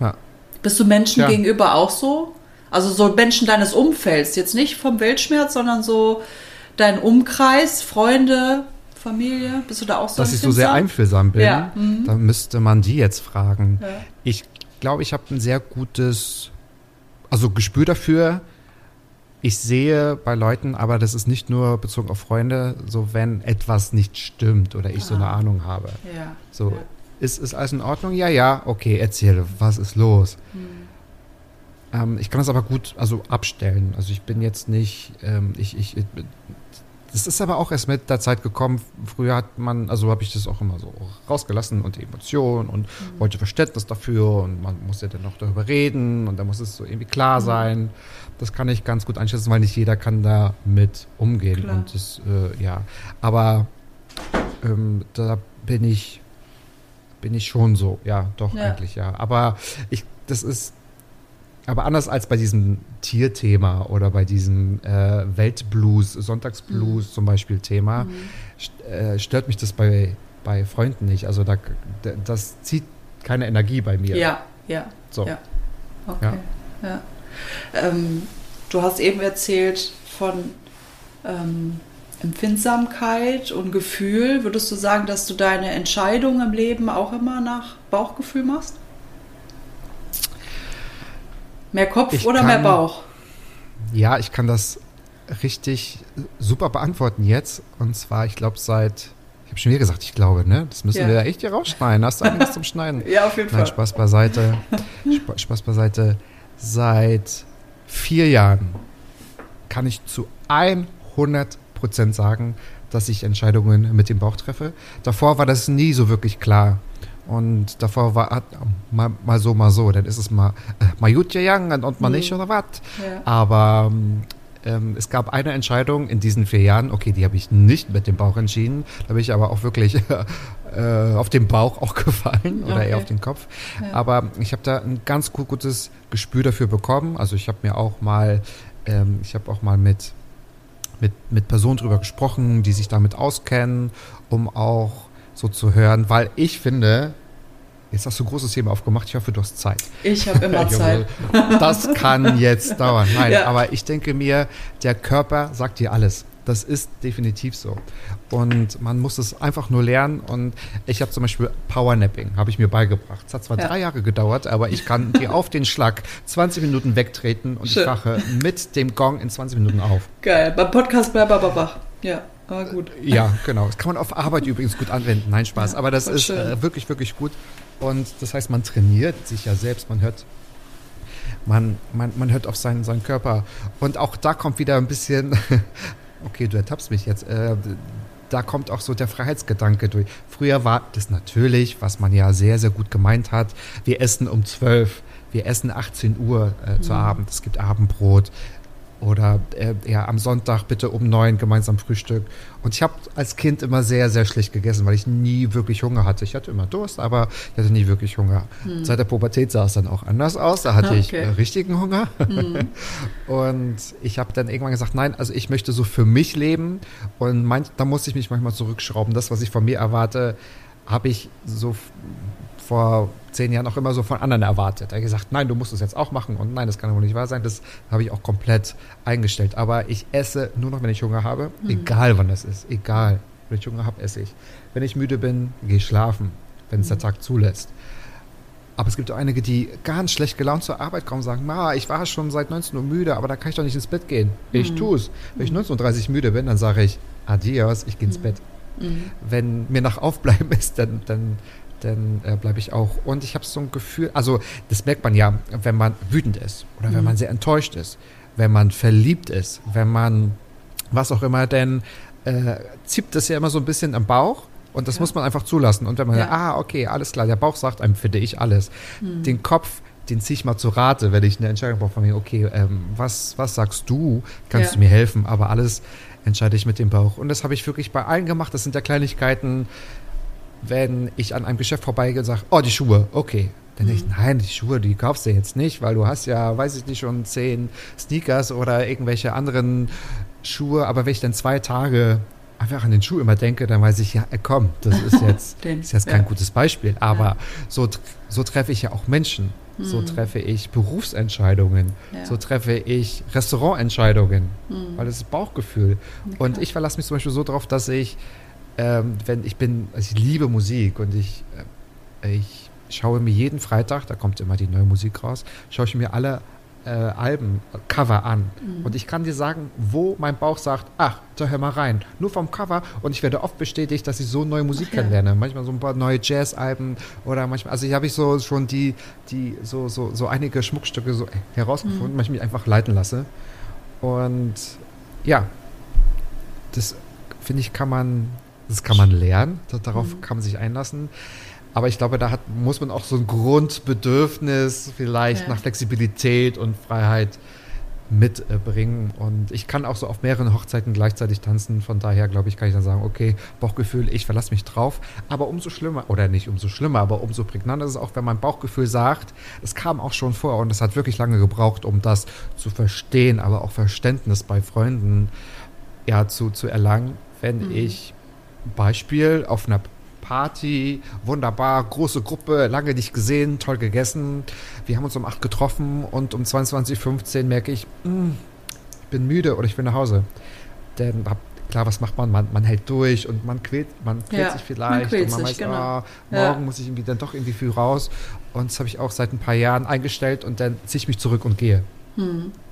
[SPEAKER 4] ja.
[SPEAKER 3] Bist du Menschen
[SPEAKER 4] Ja.
[SPEAKER 3] gegenüber auch so? Also so Menschen deines Umfelds, jetzt nicht vom Weltschmerz, sondern so dein Umkreis, Freunde, Familie? Bist du da auch so
[SPEAKER 4] Dass ich so sehr einfühlsam bin,
[SPEAKER 3] Ja, mhm.
[SPEAKER 4] dann müsste man die jetzt fragen.
[SPEAKER 3] Ja.
[SPEAKER 4] Ich glaube, ich habe ein sehr gutes, also Gespür dafür. Ich sehe bei Leuten, aber das ist nicht nur bezogen auf Freunde, so wenn etwas nicht stimmt oder ich so eine Ahnung habe.
[SPEAKER 3] Ja.
[SPEAKER 4] So, ist, ist alles in Ordnung? Ja, ja, okay, erzähle, was ist los? Ähm, ich kann das aber gut also abstellen. Also ich bin jetzt nicht, ähm, ich, ich, das ist aber auch erst mit der Zeit gekommen. Früher hat man, also habe ich das auch immer so rausgelassen und die Emotionen und mhm. wollte Verständnis dafür und man muss ja dann noch darüber reden und da muss es so irgendwie klar mhm. sein. Das kann ich ganz gut einschätzen, weil nicht jeder kann da mit umgehen. Klar. Und das, äh, ja, aber ähm, da bin ich, bin ich schon so, ja, doch ja. eigentlich, ja. Aber ich, das ist, aber anders als bei diesem Tierthema oder bei diesem äh, Weltblues, Sonntagsblues mhm. zum Beispiel Thema, mhm. st äh, stört mich das bei, bei Freunden nicht. Also da, das zieht keine Energie bei mir.
[SPEAKER 3] Ja, ja. So. Ja. Okay. Ja. ja. Ähm, du hast eben erzählt von ähm, Empfindsamkeit und Gefühl. Würdest du sagen, dass du deine Entscheidung im Leben auch immer nach Bauchgefühl machst? Mehr Kopf ich oder kann, mehr Bauch?
[SPEAKER 4] Ja, ich kann das richtig super beantworten jetzt. Und zwar, ich glaube, seit, ich habe schon wieder gesagt, ich glaube, ne? Das müssen ja. wir ja echt hier rausschneiden. Hast du einiges zum Schneiden?
[SPEAKER 3] Ja, auf jeden
[SPEAKER 4] Nein,
[SPEAKER 3] Fall.
[SPEAKER 4] Spaß beiseite. Spaß, Spaß beiseite. Seit vier Jahren kann ich zu 100 Prozent sagen, dass ich Entscheidungen mit dem Bauch treffe. Davor war das nie so wirklich klar. Und davor war mal, mal, so, mal so. Dann ist es mal, äh, mal gut gegangen und mal mhm. nicht oder was. Ja. Aber ähm, es gab eine Entscheidung in diesen vier Jahren, okay, die habe ich nicht mit dem Bauch entschieden. Da bin ich aber auch wirklich äh, auf den Bauch auch gefallen oder okay. eher auf den Kopf. Ja. Aber ich habe da ein ganz gut, gutes Gespür dafür bekommen. Also ich habe mir auch mal, ähm, ich habe auch mal mit, mit, mit Personen drüber gesprochen, die sich damit auskennen, um auch so zu hören, weil ich finde, Jetzt hast du ein großes Thema aufgemacht. Ich hoffe, du hast Zeit.
[SPEAKER 3] Ich habe immer Zeit.
[SPEAKER 4] Das kann jetzt dauern. Nein, ja. aber ich denke mir, der Körper sagt dir alles. Das ist definitiv so. Und man muss es einfach nur lernen. Und ich habe zum Beispiel Powernapping, habe ich mir beigebracht. Es hat zwar ja. drei Jahre gedauert, aber ich kann dir auf den Schlag 20 Minuten wegtreten und Schön. ich wache mit dem Gong in 20 Minuten auf.
[SPEAKER 3] Geil. Beim Podcast bleibt aber wach. Ja. Ah, gut.
[SPEAKER 4] Ja, genau. Das kann man auf Arbeit übrigens gut anwenden. Nein, Spaß. Aber das ist äh, wirklich, wirklich gut. Und das heißt, man trainiert sich ja selbst. Man hört, man, man, man hört auf seinen, seinen Körper. Und auch da kommt wieder ein bisschen, okay, du ertappst mich jetzt. Äh, da kommt auch so der Freiheitsgedanke durch. Früher war das natürlich, was man ja sehr, sehr gut gemeint hat. Wir essen um 12, wir essen 18 Uhr äh, mhm. zu Abend. Es gibt Abendbrot. Oder äh, ja, am Sonntag bitte um neun gemeinsam Frühstück. Und ich habe als Kind immer sehr, sehr schlecht gegessen, weil ich nie wirklich Hunger hatte. Ich hatte immer Durst, aber ich hatte nie wirklich Hunger. Hm. Seit der Pubertät sah es dann auch anders aus. Da hatte okay. ich äh, richtigen Hunger. Hm. und ich habe dann irgendwann gesagt, nein, also ich möchte so für mich leben. Und mein, da muss ich mich manchmal zurückschrauben. Das, was ich von mir erwarte, habe ich so vor zehn Jahren auch immer so von anderen erwartet. Er hat gesagt, nein, du musst es jetzt auch machen und nein, das kann wohl nicht wahr sein. Das habe ich auch komplett eingestellt. Aber ich esse nur noch, wenn ich Hunger habe, mhm. egal wann das ist, egal. Wenn ich Hunger habe, esse ich. Wenn ich müde bin, gehe ich schlafen, wenn es mhm. der Tag zulässt. Aber es gibt auch einige, die ganz schlecht gelaunt zur Arbeit kommen und sagen, Ma, ich war schon seit 19 Uhr müde, aber da kann ich doch nicht ins Bett gehen. Ich mhm. tue es. Wenn ich 19.30 Uhr müde bin, dann sage ich, adios, ich gehe ins mhm. Bett. Mhm. Wenn mir nach Aufbleiben ist, dann, dann dann äh, bleibe ich auch. Und ich habe so ein Gefühl, also das merkt man ja, wenn man wütend ist oder mhm. wenn man sehr enttäuscht ist, wenn man verliebt ist, wenn man was auch immer, denn äh, zieht das ja immer so ein bisschen am Bauch. Und das ja. muss man einfach zulassen. Und wenn man, ja. ah, okay, alles klar, der Bauch sagt einem, finde ich alles. Mhm. Den Kopf, den ziehe ich mal zu Rate, wenn ich eine Entscheidung brauche von mir, okay, ähm, was, was sagst du? Kannst ja. du mir helfen? Aber alles entscheide ich mit dem Bauch. Und das habe ich wirklich bei allen gemacht. Das sind ja Kleinigkeiten, wenn ich an einem Geschäft vorbeigehe und sage, oh, die Schuhe, okay. Dann denke ich, mhm. nein, die Schuhe, die kaufst du jetzt nicht, weil du hast ja, weiß ich nicht, schon zehn Sneakers oder irgendwelche anderen Schuhe. Aber wenn ich dann zwei Tage einfach an den Schuh immer denke, dann weiß ich, ja, äh, komm, das ist jetzt, den, ist jetzt kein ja. gutes Beispiel. Aber ja. so, so treffe ich ja auch Menschen. Mhm. So treffe ich Berufsentscheidungen. Ja. So treffe ich Restaurantentscheidungen. Mhm. Weil das ist Bauchgefühl. Und ich verlasse mich zum Beispiel so darauf, dass ich ähm, wenn ich bin, also ich liebe Musik und ich, äh, ich schaue mir jeden Freitag, da kommt immer die neue Musik raus, schaue ich mir alle äh, Alben, Cover an. Und ich kann dir sagen, wo mein Bauch sagt, ach, da hör mal rein. Nur vom Cover. Und ich werde oft bestätigt, dass ich so neue Musik
[SPEAKER 3] Ach ja.
[SPEAKER 4] kennenlerne. Manchmal so ein paar neue Jazz-Alben oder manchmal, also hier habe ich so schon die, die, so, so, so einige Schmuckstücke so herausgefunden, weil ich mich einfach leiten lasse. Und ja, das finde ich, kann man, das kann man lernen. Da- Darauf kann man sich einlassen. Aber ich glaube, da hat, muss man auch so ein Grundbedürfnis vielleicht
[SPEAKER 3] Ja.
[SPEAKER 4] nach Flexibilität und Freiheit mitbringen. Und ich kann auch so auf mehreren Hochzeiten gleichzeitig tanzen. Von daher, glaube ich, kann ich dann sagen, okay, Bauchgefühl, ich verlasse mich drauf. Aber umso schlimmer, oder nicht umso schlimmer, aber umso prägnanter ist es auch, wenn mein Bauchgefühl sagt, es kam auch schon vor und es hat wirklich lange gebraucht, um das zu verstehen, aber auch Verständnis bei Freunden ja, zu, zu erlangen, wenn ich Beispiel auf einer Party, wunderbar, große Gruppe, lange nicht gesehen, toll gegessen. Wir haben uns um 8 getroffen und um 22.15 Uhr merke ich, "Mm, ich bin müde oder ich will nach Hause. Denn klar, was macht man? man? Man hält durch und man quält, man quält
[SPEAKER 3] Ja,
[SPEAKER 4] sich
[SPEAKER 3] man
[SPEAKER 4] vielleicht
[SPEAKER 3] quält
[SPEAKER 4] und man
[SPEAKER 3] sich,
[SPEAKER 4] weiß,
[SPEAKER 3] genau.
[SPEAKER 4] ah,
[SPEAKER 3] Ja.
[SPEAKER 4] morgen muss ich irgendwie dann doch irgendwie früh raus. Und das habe ich auch seit ein paar Jahren eingestellt und dann ziehe ich mich zurück und gehe.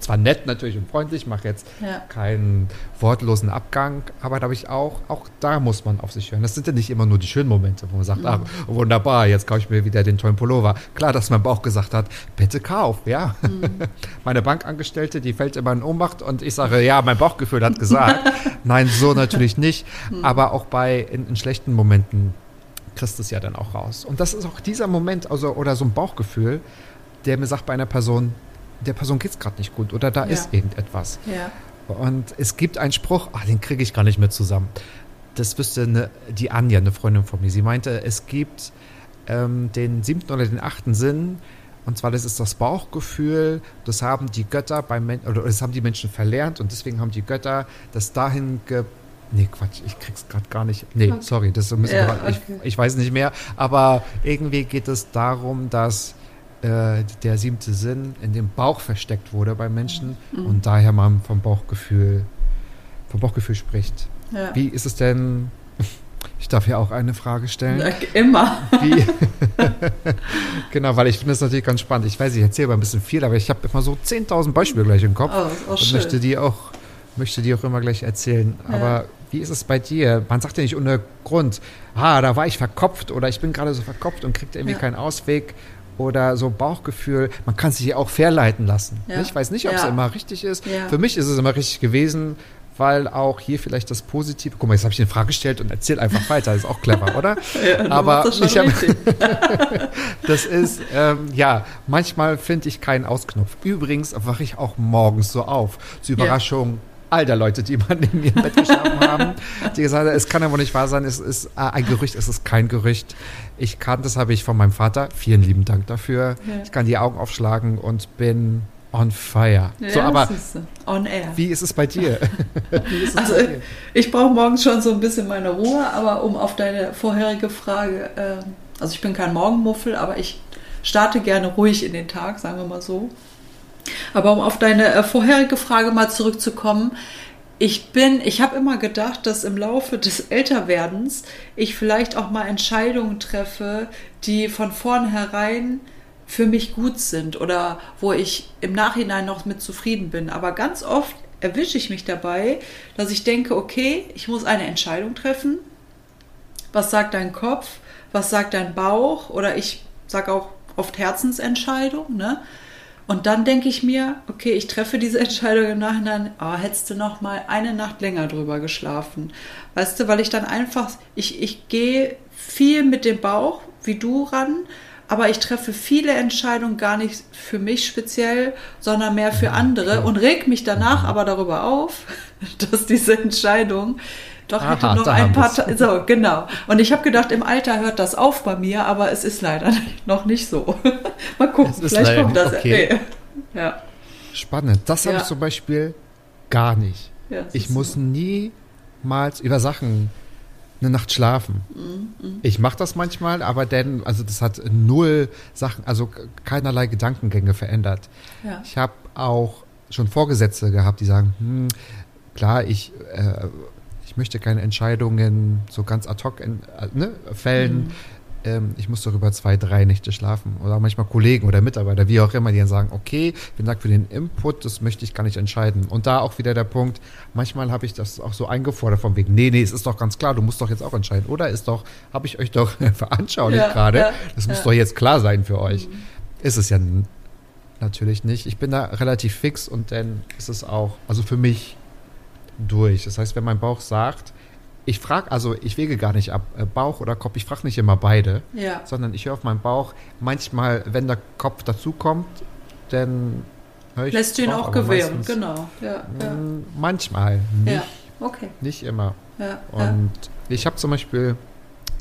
[SPEAKER 4] Zwar nett natürlich und freundlich, mache jetzt
[SPEAKER 3] Hm. Ja.
[SPEAKER 4] keinen wortlosen Abgang, aber da habe ich auch, auch da muss man auf sich hören. Das sind ja nicht immer nur die schönen Momente, wo man sagt, ach, wunderbar, jetzt kaufe ich mir wieder den tollen Pullover. Klar, dass mein Bauch gesagt hat, bitte kauf, ja. Meine Bankangestellte, die fällt immer in Ohnmacht und ich sage, ja, mein Bauchgefühl hat gesagt. Nein, so natürlich nicht. Aber auch bei in, in schlechten Momenten kriegst du es ja dann auch raus. Und das ist auch dieser Moment, also oder so ein Bauchgefühl, der mir sagt bei einer Person, der Person geht es gerade nicht gut oder da
[SPEAKER 3] Ja.
[SPEAKER 4] ist irgendetwas.
[SPEAKER 3] Ja.
[SPEAKER 4] Und es gibt einen Spruch, ah, den kriege ich gar nicht mehr zusammen. Das wüsste eine, die Anja, eine Freundin von mir. Sie meinte, es gibt ähm, den siebten oder den achten Sinn. Und zwar, das ist das Bauchgefühl. Das haben die Götter beim Men oder das haben die Menschen verlernt und deswegen haben die Götter das dahin ge Nee, Quatsch, ich krieg's gerade gar nicht. Nee,
[SPEAKER 3] Okay.
[SPEAKER 4] sorry, das ist ein bisschen
[SPEAKER 3] Ja,
[SPEAKER 4] ich,
[SPEAKER 3] okay.
[SPEAKER 4] ich weiß nicht mehr. Aber irgendwie geht es darum, dass äh, der siebte Sinn in dem Bauch versteckt wurde bei Menschen
[SPEAKER 3] Mhm.
[SPEAKER 4] und daher man vom Bauchgefühl, vom Bauchgefühl spricht.
[SPEAKER 3] Ja.
[SPEAKER 4] Wie ist es denn? Ich darf ja auch eine Frage stellen.
[SPEAKER 3] Ja, Immer.
[SPEAKER 4] Wie, genau, weil ich finde das natürlich ganz spannend. Ich weiß, ich erzähle mal ein bisschen viel, aber ich habe immer so 10.000 Beispiele gleich im Kopf
[SPEAKER 3] Oh, auch
[SPEAKER 4] und
[SPEAKER 3] schön.
[SPEAKER 4] möchte die auch möchte die auch immer gleich erzählen.
[SPEAKER 3] Ja.
[SPEAKER 4] Aber wie ist es bei dir? Man sagt ja nicht ohne Grund, ah, da war ich verkopft oder ich bin gerade so verkopft und kriegt irgendwie
[SPEAKER 3] Ja.
[SPEAKER 4] keinen Ausweg oder so Bauchgefühl. Man kann sich ja auch verleiten lassen.
[SPEAKER 3] Ja.
[SPEAKER 4] Ich weiß nicht, ob es
[SPEAKER 3] Ja.
[SPEAKER 4] immer richtig ist.
[SPEAKER 3] Ja.
[SPEAKER 4] Für mich ist es immer richtig gewesen, weil auch hier vielleicht das Positive. Guck mal, jetzt habe ich eine Frage gestellt und erzähl einfach weiter. Das ist auch clever, oder?
[SPEAKER 3] Ja,
[SPEAKER 4] aber
[SPEAKER 3] das
[SPEAKER 4] ich hab-. Das ist, ähm, ja, manchmal finde ich keinen Ausknopf. Übrigens wache ich auch morgens so auf. Zur. Überraschung all der Leute, die mal neben mir im Bett geschlafen haben, die gesagt haben, es kann aber nicht wahr sein, es ist äh, ein Gerücht, es ist kein Gerücht. Ich kann, das habe ich von meinem Vater, vielen lieben Dank dafür.
[SPEAKER 3] Ja.
[SPEAKER 4] Ich kann die Augen aufschlagen und bin on fire. so, aber.
[SPEAKER 3] On air.
[SPEAKER 4] wie ist es bei dir? es
[SPEAKER 3] Also
[SPEAKER 4] bei dir?
[SPEAKER 3] ich brauche morgens schon so ein bisschen meine Ruhe, aber um auf deine vorherige Frage, ähm, also ich bin kein Morgenmuffel, aber ich starte gerne ruhig in den Tag, sagen wir mal so. Aber um auf deine äh, vorherige Frage mal zurückzukommen, ich bin, ich habe immer gedacht, dass im Laufe des Älterwerdens ich vielleicht auch mal Entscheidungen treffe, die von vornherein für mich gut sind oder wo ich im Nachhinein noch mit zufrieden bin. Aber ganz oft erwische ich mich dabei, dass ich denke, okay, ich muss eine Entscheidung treffen. Was sagt dein Kopf? Was sagt dein Bauch? Oder ich sage auch oft Herzensentscheidung, ne? Und dann denke ich mir, okay, ich treffe diese Entscheidung im Nachhinein, oh, hättest du noch mal eine Nacht länger drüber geschlafen. Weißt du, weil ich dann einfach, ich, ich gehe viel mit dem Bauch, wie du ran, aber ich treffe viele Entscheidungen gar nicht für mich speziell, sondern mehr für andere und reg mich danach aber darüber auf, dass diese Entscheidung doch
[SPEAKER 4] Aha,
[SPEAKER 3] hätte noch ein paar so genau. Und ich habe gedacht, im Alter hört das auf bei mir, aber es ist leider noch nicht so. Mal gucken, vielleicht kommt das.
[SPEAKER 4] okay.
[SPEAKER 3] Nee. Ja.
[SPEAKER 4] Spannend. Das habe
[SPEAKER 3] Ja.
[SPEAKER 4] ich zum Beispiel gar nicht.
[SPEAKER 3] Ja,
[SPEAKER 4] Ich muss
[SPEAKER 3] so.
[SPEAKER 4] niemals über Sachen eine Nacht schlafen.
[SPEAKER 3] Mhm,
[SPEAKER 4] Ich mache das manchmal, aber dann, also das hat null Sachen, also keinerlei Gedankengänge verändert.
[SPEAKER 3] Ja.
[SPEAKER 4] Ich habe auch schon Vorgesetzte gehabt, die sagen, hm, klar, ich, äh, ich möchte keine Entscheidungen so ganz ad hoc in, äh, ne, fällen.
[SPEAKER 3] Mhm.
[SPEAKER 4] ähm, ich muss darüber zwei, drei Nächte schlafen. Oder manchmal Kollegen oder Mitarbeiter, wie auch immer, die dann sagen, okay, vielen Dank für den Input, das möchte ich gar nicht entscheiden. Und da auch wieder der Punkt, manchmal habe ich das auch so eingefordert von wegen, nee, nee, es ist doch ganz klar, du musst doch jetzt auch entscheiden. Oder ist doch, habe ich euch doch veranschaulicht
[SPEAKER 3] Ja,
[SPEAKER 4] gerade,
[SPEAKER 3] ja,
[SPEAKER 4] das muss
[SPEAKER 3] ja.
[SPEAKER 4] doch jetzt klar sein für euch. Ist es ja natürlich nicht. Ich bin da relativ fix und dann ist es auch, also für mich durch. Das heißt, wenn mein Bauch sagt, ich frage, also ich wege gar nicht ab, äh, Bauch oder Kopf, ich frage nicht immer beide,
[SPEAKER 3] Ja.
[SPEAKER 4] sondern ich höre auf meinen Bauch. Manchmal, wenn der Kopf dazukommt, dann höre ich
[SPEAKER 3] Lässt du ihn auch gewähren,
[SPEAKER 4] meistens-
[SPEAKER 3] genau. Ja, ja.
[SPEAKER 4] Mm, Manchmal, nicht,
[SPEAKER 3] ja. Okay.
[SPEAKER 4] nicht immer.
[SPEAKER 3] Ja, ja.
[SPEAKER 4] Und ich habe zum Beispiel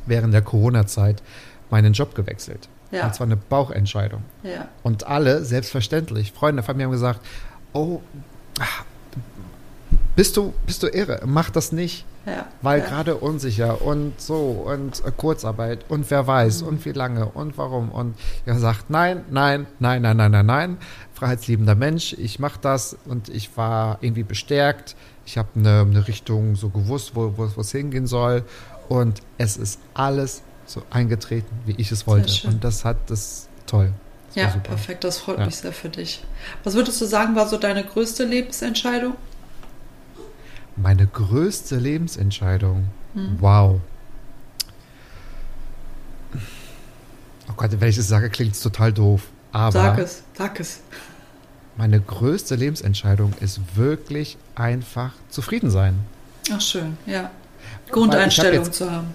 [SPEAKER 4] während der Corona-Zeit meinen Job gewechselt.
[SPEAKER 3] Ja.
[SPEAKER 4] Und zwar eine Bauchentscheidung.
[SPEAKER 3] ja.
[SPEAKER 4] Und alle, selbstverständlich, Freunde von mir haben gesagt, oh, bist du, bist du irre, mach das nicht.
[SPEAKER 3] ja.
[SPEAKER 4] Weil
[SPEAKER 3] ja.
[SPEAKER 4] gerade unsicher und so und äh, Kurzarbeit und wer weiß und wie lange und warum. Und habe gesagt, nein, nein, nein, nein, nein, nein, nein. Freiheitsliebender Mensch, ich mache das und ich war irgendwie bestärkt. Ich habe eine, eine Richtung so gewusst, wo es hingehen soll. Und es ist alles so eingetreten, wie ich es wollte. Und das hat das toll. Das
[SPEAKER 3] Ja, perfekt, das freut
[SPEAKER 4] Ja.
[SPEAKER 3] mich sehr für dich. Was würdest du sagen, war so deine größte Lebensentscheidung?
[SPEAKER 4] Meine größte Lebensentscheidung.
[SPEAKER 3] Hm.
[SPEAKER 4] Wow. Oh Gott, wenn ich es sage, klingt es total doof. Aber
[SPEAKER 3] Sag es, sag es.
[SPEAKER 4] meine größte Lebensentscheidung ist wirklich einfach zufrieden sein.
[SPEAKER 3] Ach schön, ja. Grundeinstellung
[SPEAKER 4] hab jetzt-
[SPEAKER 3] zu haben.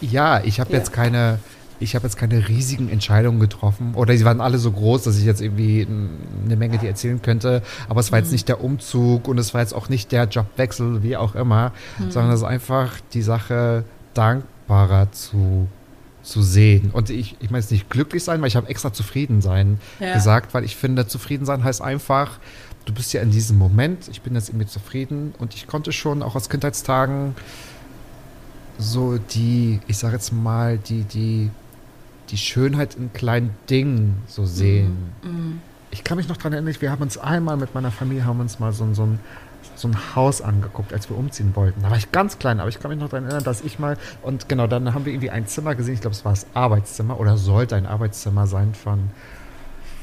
[SPEAKER 4] Ja, ich habe
[SPEAKER 3] Ja.
[SPEAKER 4] jetzt keine, ich habe jetzt keine riesigen Entscheidungen getroffen oder sie waren alle so groß, dass ich jetzt irgendwie eine Menge die erzählen könnte. Aber es war
[SPEAKER 3] Mhm.
[SPEAKER 4] jetzt nicht der Umzug und es war jetzt auch nicht der Jobwechsel, wie auch immer,
[SPEAKER 3] Mhm.
[SPEAKER 4] sondern es ist einfach die Sache dankbarer zu zu sehen. Und ich, ich meine jetzt nicht glücklich sein, weil ich habe extra zufrieden sein
[SPEAKER 3] Ja.
[SPEAKER 4] gesagt, weil ich finde, zufrieden sein heißt einfach, du bist ja in diesem Moment, ich bin jetzt irgendwie zufrieden und ich konnte schon auch aus Kindheitstagen so die, ich sage jetzt mal, die, die, die Schönheit in kleinen Dingen so sehen.
[SPEAKER 3] Mhm.
[SPEAKER 4] Ich kann mich noch daran erinnern, wir haben uns einmal mit meiner Familie, haben uns mal so, ein- so, ein, so ein Haus angeguckt, als wir umziehen wollten. Da war ich ganz klein, aber ich kann mich noch daran erinnern, dass ich mal, und genau, dann haben wir irgendwie ein Zimmer gesehen, ich glaube, es war das Arbeitszimmer oder sollte ein Arbeitszimmer sein von,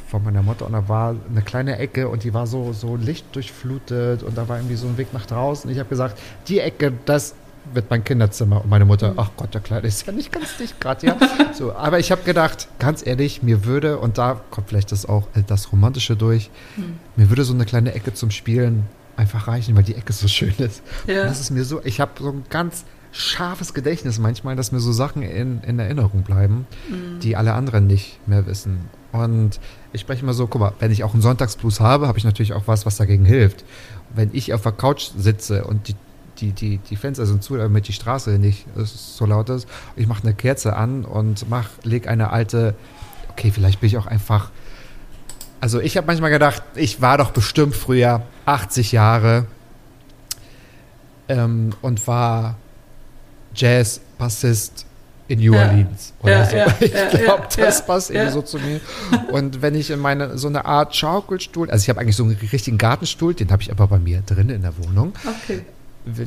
[SPEAKER 4] von meiner Mutter und da war eine kleine Ecke und die war so, so lichtdurchflutet und da war irgendwie so ein Weg nach draußen. Ich habe gesagt, die Ecke, das wird mein Kinderzimmer. Und meine Mutter, ach Gott, der Kleine ist ja nicht ganz dicht gerade, ja. So, aber ich habe gedacht, ganz ehrlich, mir würde, und da kommt vielleicht das auch äh, das Romantische durch, mir würde so eine kleine Ecke zum Spielen einfach reichen, weil die Ecke so schön ist.
[SPEAKER 3] Ja.
[SPEAKER 4] Das ist mir so, ich habe so ein ganz scharfes Gedächtnis manchmal, dass mir so Sachen in, in Erinnerung bleiben, die alle anderen nicht mehr wissen. Und ich spreche immer so, guck mal, wenn ich auch einen Sonntagsblues habe, habe ich natürlich auch was, was dagegen hilft. Wenn ich auf der Couch sitze und die, die, die, die Fenster sind zu, damit die Straße nicht äh, so laut ist, ich mache eine Kerze an und mach, leg eine alte, okay, vielleicht bin ich auch einfach, also ich habe manchmal gedacht, ich war doch bestimmt früher 80 Jahre ähm, und war Jazz-Bassist in New
[SPEAKER 3] Ja.
[SPEAKER 4] Orleans oder
[SPEAKER 3] Ja,
[SPEAKER 4] so.
[SPEAKER 3] ja,
[SPEAKER 4] ich
[SPEAKER 3] ja,
[SPEAKER 4] glaube, das passt irgendwie so zu mir. Und wenn ich in meine, so eine Art Schaukelstuhl, also ich habe eigentlich so einen richtigen Gartenstuhl, den habe ich aber bei mir drin in der Wohnung.
[SPEAKER 3] Okay.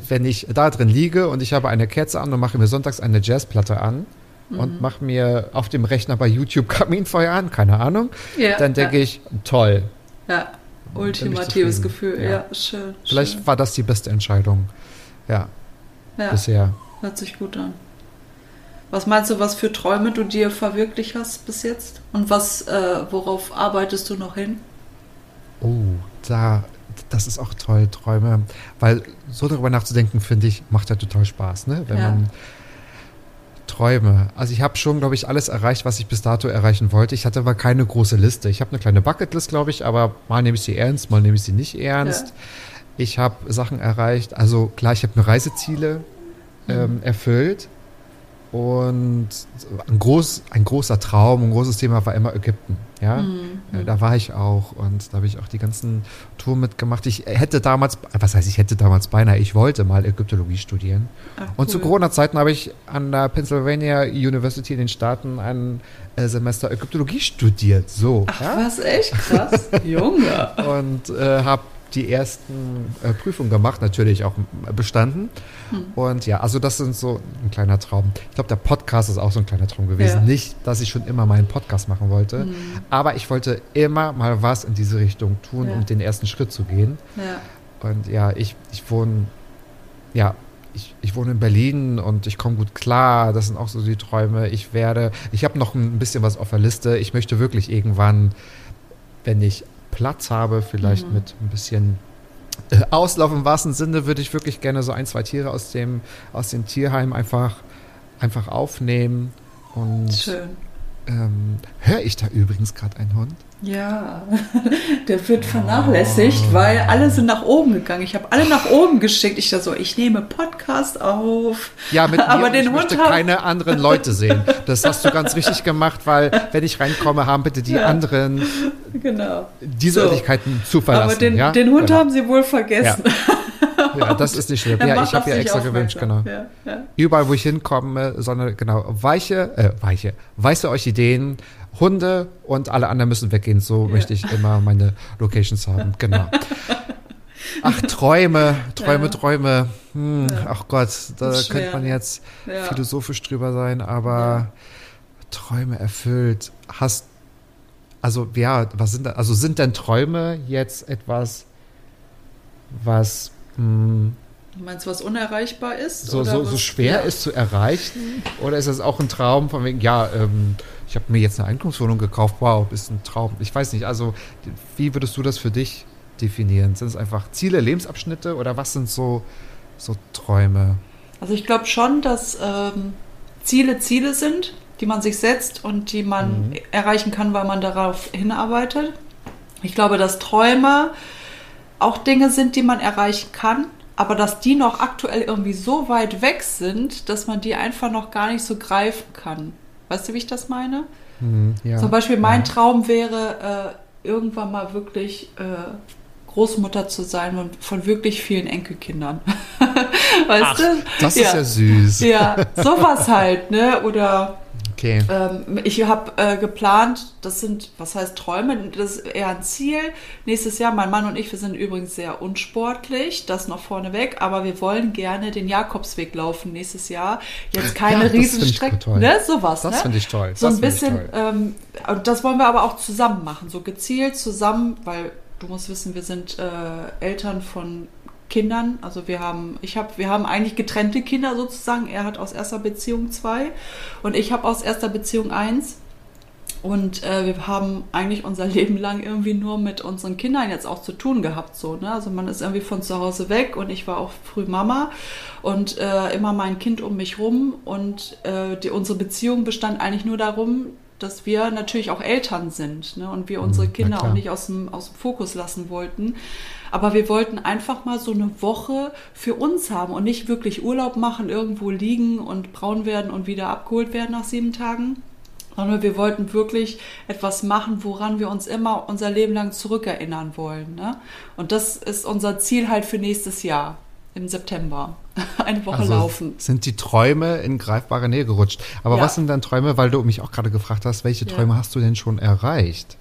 [SPEAKER 4] Wenn ich da drin liege und ich habe eine Kerze an und mache mir sonntags eine Jazzplatte an
[SPEAKER 3] Mhm.
[SPEAKER 4] und mache mir auf dem Rechner bei YouTube Kaminfeuer an, keine Ahnung,
[SPEAKER 3] Ja,
[SPEAKER 4] dann denke
[SPEAKER 3] ja.
[SPEAKER 4] ich, toll.
[SPEAKER 3] Ja, ultimatives. Gefühl.
[SPEAKER 4] Ja.
[SPEAKER 3] Ja, schön.
[SPEAKER 4] Vielleicht
[SPEAKER 3] schön.
[SPEAKER 4] war das die beste Entscheidung. Ja,
[SPEAKER 3] ja,
[SPEAKER 4] bisher.
[SPEAKER 3] hört sich gut an. Was meinst du, was für Träume du dir verwirklicht hast bis jetzt? Und was, äh, worauf arbeitest du noch hin?
[SPEAKER 4] Oh, da, das ist auch toll, Träume. Weil so darüber nachzudenken, finde ich, macht ja total Spaß, ne? Wenn
[SPEAKER 3] Ja.
[SPEAKER 4] man Träume. Also ich habe schon, glaube ich, alles erreicht, was ich bis dato erreichen wollte. Ich hatte aber keine große Liste. Ich habe eine kleine Bucketlist, glaube ich, aber mal nehme ich sie ernst, mal nehme ich sie nicht ernst.
[SPEAKER 3] Ja.
[SPEAKER 4] Ich habe Sachen erreicht. Also klar, ich habe mir Reiseziele ähm, erfüllt. Und ein, groß, ein großer Traum, ein großes Thema war immer Ägypten. Ja?
[SPEAKER 3] Mhm.
[SPEAKER 4] Äh, Da war ich auch und da habe ich auch die ganzen Touren mitgemacht. Ich hätte damals, was heißt, ich hätte damals beinahe, ich wollte mal Ägyptologie studieren.
[SPEAKER 3] Ah,
[SPEAKER 4] Und zu. Corona-Zeiten habe ich an der Pennsylvania University in den Staaten ein äh, Semester Ägyptologie studiert. So.
[SPEAKER 3] Ach,
[SPEAKER 4] ja?
[SPEAKER 3] was, echt krass? Junge.
[SPEAKER 4] Und äh, habe die ersten äh, Prüfungen gemacht, natürlich auch bestanden.
[SPEAKER 3] Hm.
[SPEAKER 4] Und ja, also das sind so ein kleiner Traum. Ich glaube, der Podcast ist auch so ein kleiner Traum gewesen.
[SPEAKER 3] Ja.
[SPEAKER 4] Nicht, dass ich schon immer meinen Podcast machen wollte,
[SPEAKER 3] Hm.
[SPEAKER 4] aber ich wollte immer mal was in diese Richtung tun,
[SPEAKER 3] Ja.
[SPEAKER 4] um den ersten Schritt zu gehen.
[SPEAKER 3] Ja.
[SPEAKER 4] Und ja, ich, ich wohne, ja, ich, ich wohne in Berlin und ich komme gut klar. Das sind auch so die Träume. Ich werde, ich habe noch ein bisschen was auf der Liste. Ich möchte wirklich irgendwann, wenn ich Platz habe, vielleicht
[SPEAKER 3] Mhm.
[SPEAKER 4] mit ein bisschen äh, Auslauf im wahrsten Sinne, würde ich wirklich gerne so ein, zwei Tiere aus dem, aus dem Tierheim einfach, einfach aufnehmen. Und
[SPEAKER 3] Schön.
[SPEAKER 4] ähm, höre ich da übrigens gerade einen Hund?
[SPEAKER 3] Ja, der wird vernachlässigt, weil alle sind nach oben gegangen. Ich habe alle nach oben geschickt. Ich da so, ich nehme Podcast auf.
[SPEAKER 4] Ja, mit mir
[SPEAKER 3] Aber den
[SPEAKER 4] ich
[SPEAKER 3] Hund
[SPEAKER 4] möchte keine anderen Leute sehen. Das hast du ganz richtig gemacht, weil wenn ich reinkomme, haben bitte die
[SPEAKER 3] Ja.
[SPEAKER 4] anderen
[SPEAKER 3] Genau.
[SPEAKER 4] diese
[SPEAKER 3] So.
[SPEAKER 4] Örtlichkeiten zu verlassen.
[SPEAKER 3] Aber den,
[SPEAKER 4] ja?
[SPEAKER 3] den Hund
[SPEAKER 4] genau.
[SPEAKER 3] haben sie wohl vergessen.
[SPEAKER 4] Ja, das ist nicht schlimm. Ja, ich habe ja extra gewünscht, genau.
[SPEAKER 3] Ja, ja.
[SPEAKER 4] Überall, wo ich hinkomme, sondern genau, weiche, äh, weiche, weiße Orchideen, Hunde und alle anderen müssen weggehen. So
[SPEAKER 3] Ja.
[SPEAKER 4] möchte ich immer meine Locations haben. Genau. Ach, Träume, Träume,
[SPEAKER 3] Ja.
[SPEAKER 4] Träume. Hm, Ach Gott, da könnte man jetzt
[SPEAKER 3] Ja.
[SPEAKER 4] philosophisch drüber sein, aber Träume erfüllt. Hast, also ja, was sind da, also sind denn Träume jetzt etwas, was hm,
[SPEAKER 3] Du meinst, was unerreichbar ist?
[SPEAKER 4] so, so, so schwer
[SPEAKER 3] ja.
[SPEAKER 4] ist zu erreichen? Oder ist das auch ein Traum von wegen, ja, ähm, ich habe mir jetzt eine Eigentumswohnung gekauft, wow, ist ein Traum. Ich weiß nicht, also wie würdest du das für dich definieren? Sind es einfach Ziele, Lebensabschnitte oder was sind so, so Träume?
[SPEAKER 3] Also ich glaube schon, dass ähm, Ziele Ziele sind, die man sich setzt und die man
[SPEAKER 4] Mhm.
[SPEAKER 3] erreichen kann, weil man darauf hinarbeitet. Ich glaube, dass Träume auch Dinge sind, die man erreichen kann, aber dass die noch aktuell irgendwie so weit weg sind, dass man die einfach noch gar nicht so greifen kann. Weißt du, wie ich das meine?
[SPEAKER 4] Hm, ja.
[SPEAKER 3] Zum Beispiel mein
[SPEAKER 4] ja.
[SPEAKER 3] Traum wäre, äh, irgendwann mal wirklich äh, Großmutter zu sein und von wirklich vielen Enkelkindern. weißt du?
[SPEAKER 4] Das ist ja süß.
[SPEAKER 3] Ja, sowas halt, ne? Oder
[SPEAKER 4] Okay.
[SPEAKER 3] ähm, ich habe äh, geplant, das sind, was heißt Träume, das ist eher ein Ziel. Nächstes Jahr, mein Mann und ich, wir sind übrigens sehr unsportlich, das noch vorneweg, aber wir wollen gerne den Jakobsweg laufen nächstes Jahr. Jetzt keine
[SPEAKER 4] Ja,
[SPEAKER 3] Riesenstrecke, ne? Sowas,
[SPEAKER 4] Das
[SPEAKER 3] ne?
[SPEAKER 4] finde ich toll.
[SPEAKER 3] So
[SPEAKER 4] das
[SPEAKER 3] ein bisschen,
[SPEAKER 4] toll.
[SPEAKER 3] ähm, und das wollen wir aber auch zusammen machen, so gezielt zusammen, weil du musst wissen, wir sind äh, Eltern von Kindern, also wir haben, ich habe, wir haben eigentlich getrennte Kinder sozusagen. Er hat aus erster Beziehung zwei und ich habe aus erster Beziehung eins. Und äh, wir haben eigentlich unser Leben lang irgendwie nur mit unseren Kindern jetzt auch zu tun gehabt. So, ne? Also man ist irgendwie von zu Hause weg und ich war auch früh Mama und äh, immer mein Kind um mich rum. Und äh, die, unsere Beziehung bestand eigentlich nur darum, dass wir natürlich auch Eltern sind ne? und wir unsere
[SPEAKER 4] Mhm,
[SPEAKER 3] Kinder auch nicht aus dem, aus dem Fokus lassen wollten. Aber wir wollten einfach mal so eine Woche für uns haben und nicht wirklich Urlaub machen, irgendwo liegen und braun werden und wieder abgeholt werden nach sieben Tagen sondern wir wollten wirklich etwas machen, woran wir uns immer unser Leben lang zurückerinnern wollen. Ne? Und das ist unser Ziel halt für nächstes Jahr im September. Eine Woche
[SPEAKER 4] Also
[SPEAKER 3] laufen.
[SPEAKER 4] sind die Träume in greifbare Nähe gerutscht. Aber
[SPEAKER 3] Ja.
[SPEAKER 4] was sind dann Träume, weil du mich auch gerade gefragt hast, welche
[SPEAKER 3] Ja.
[SPEAKER 4] Träume hast du denn schon erreicht?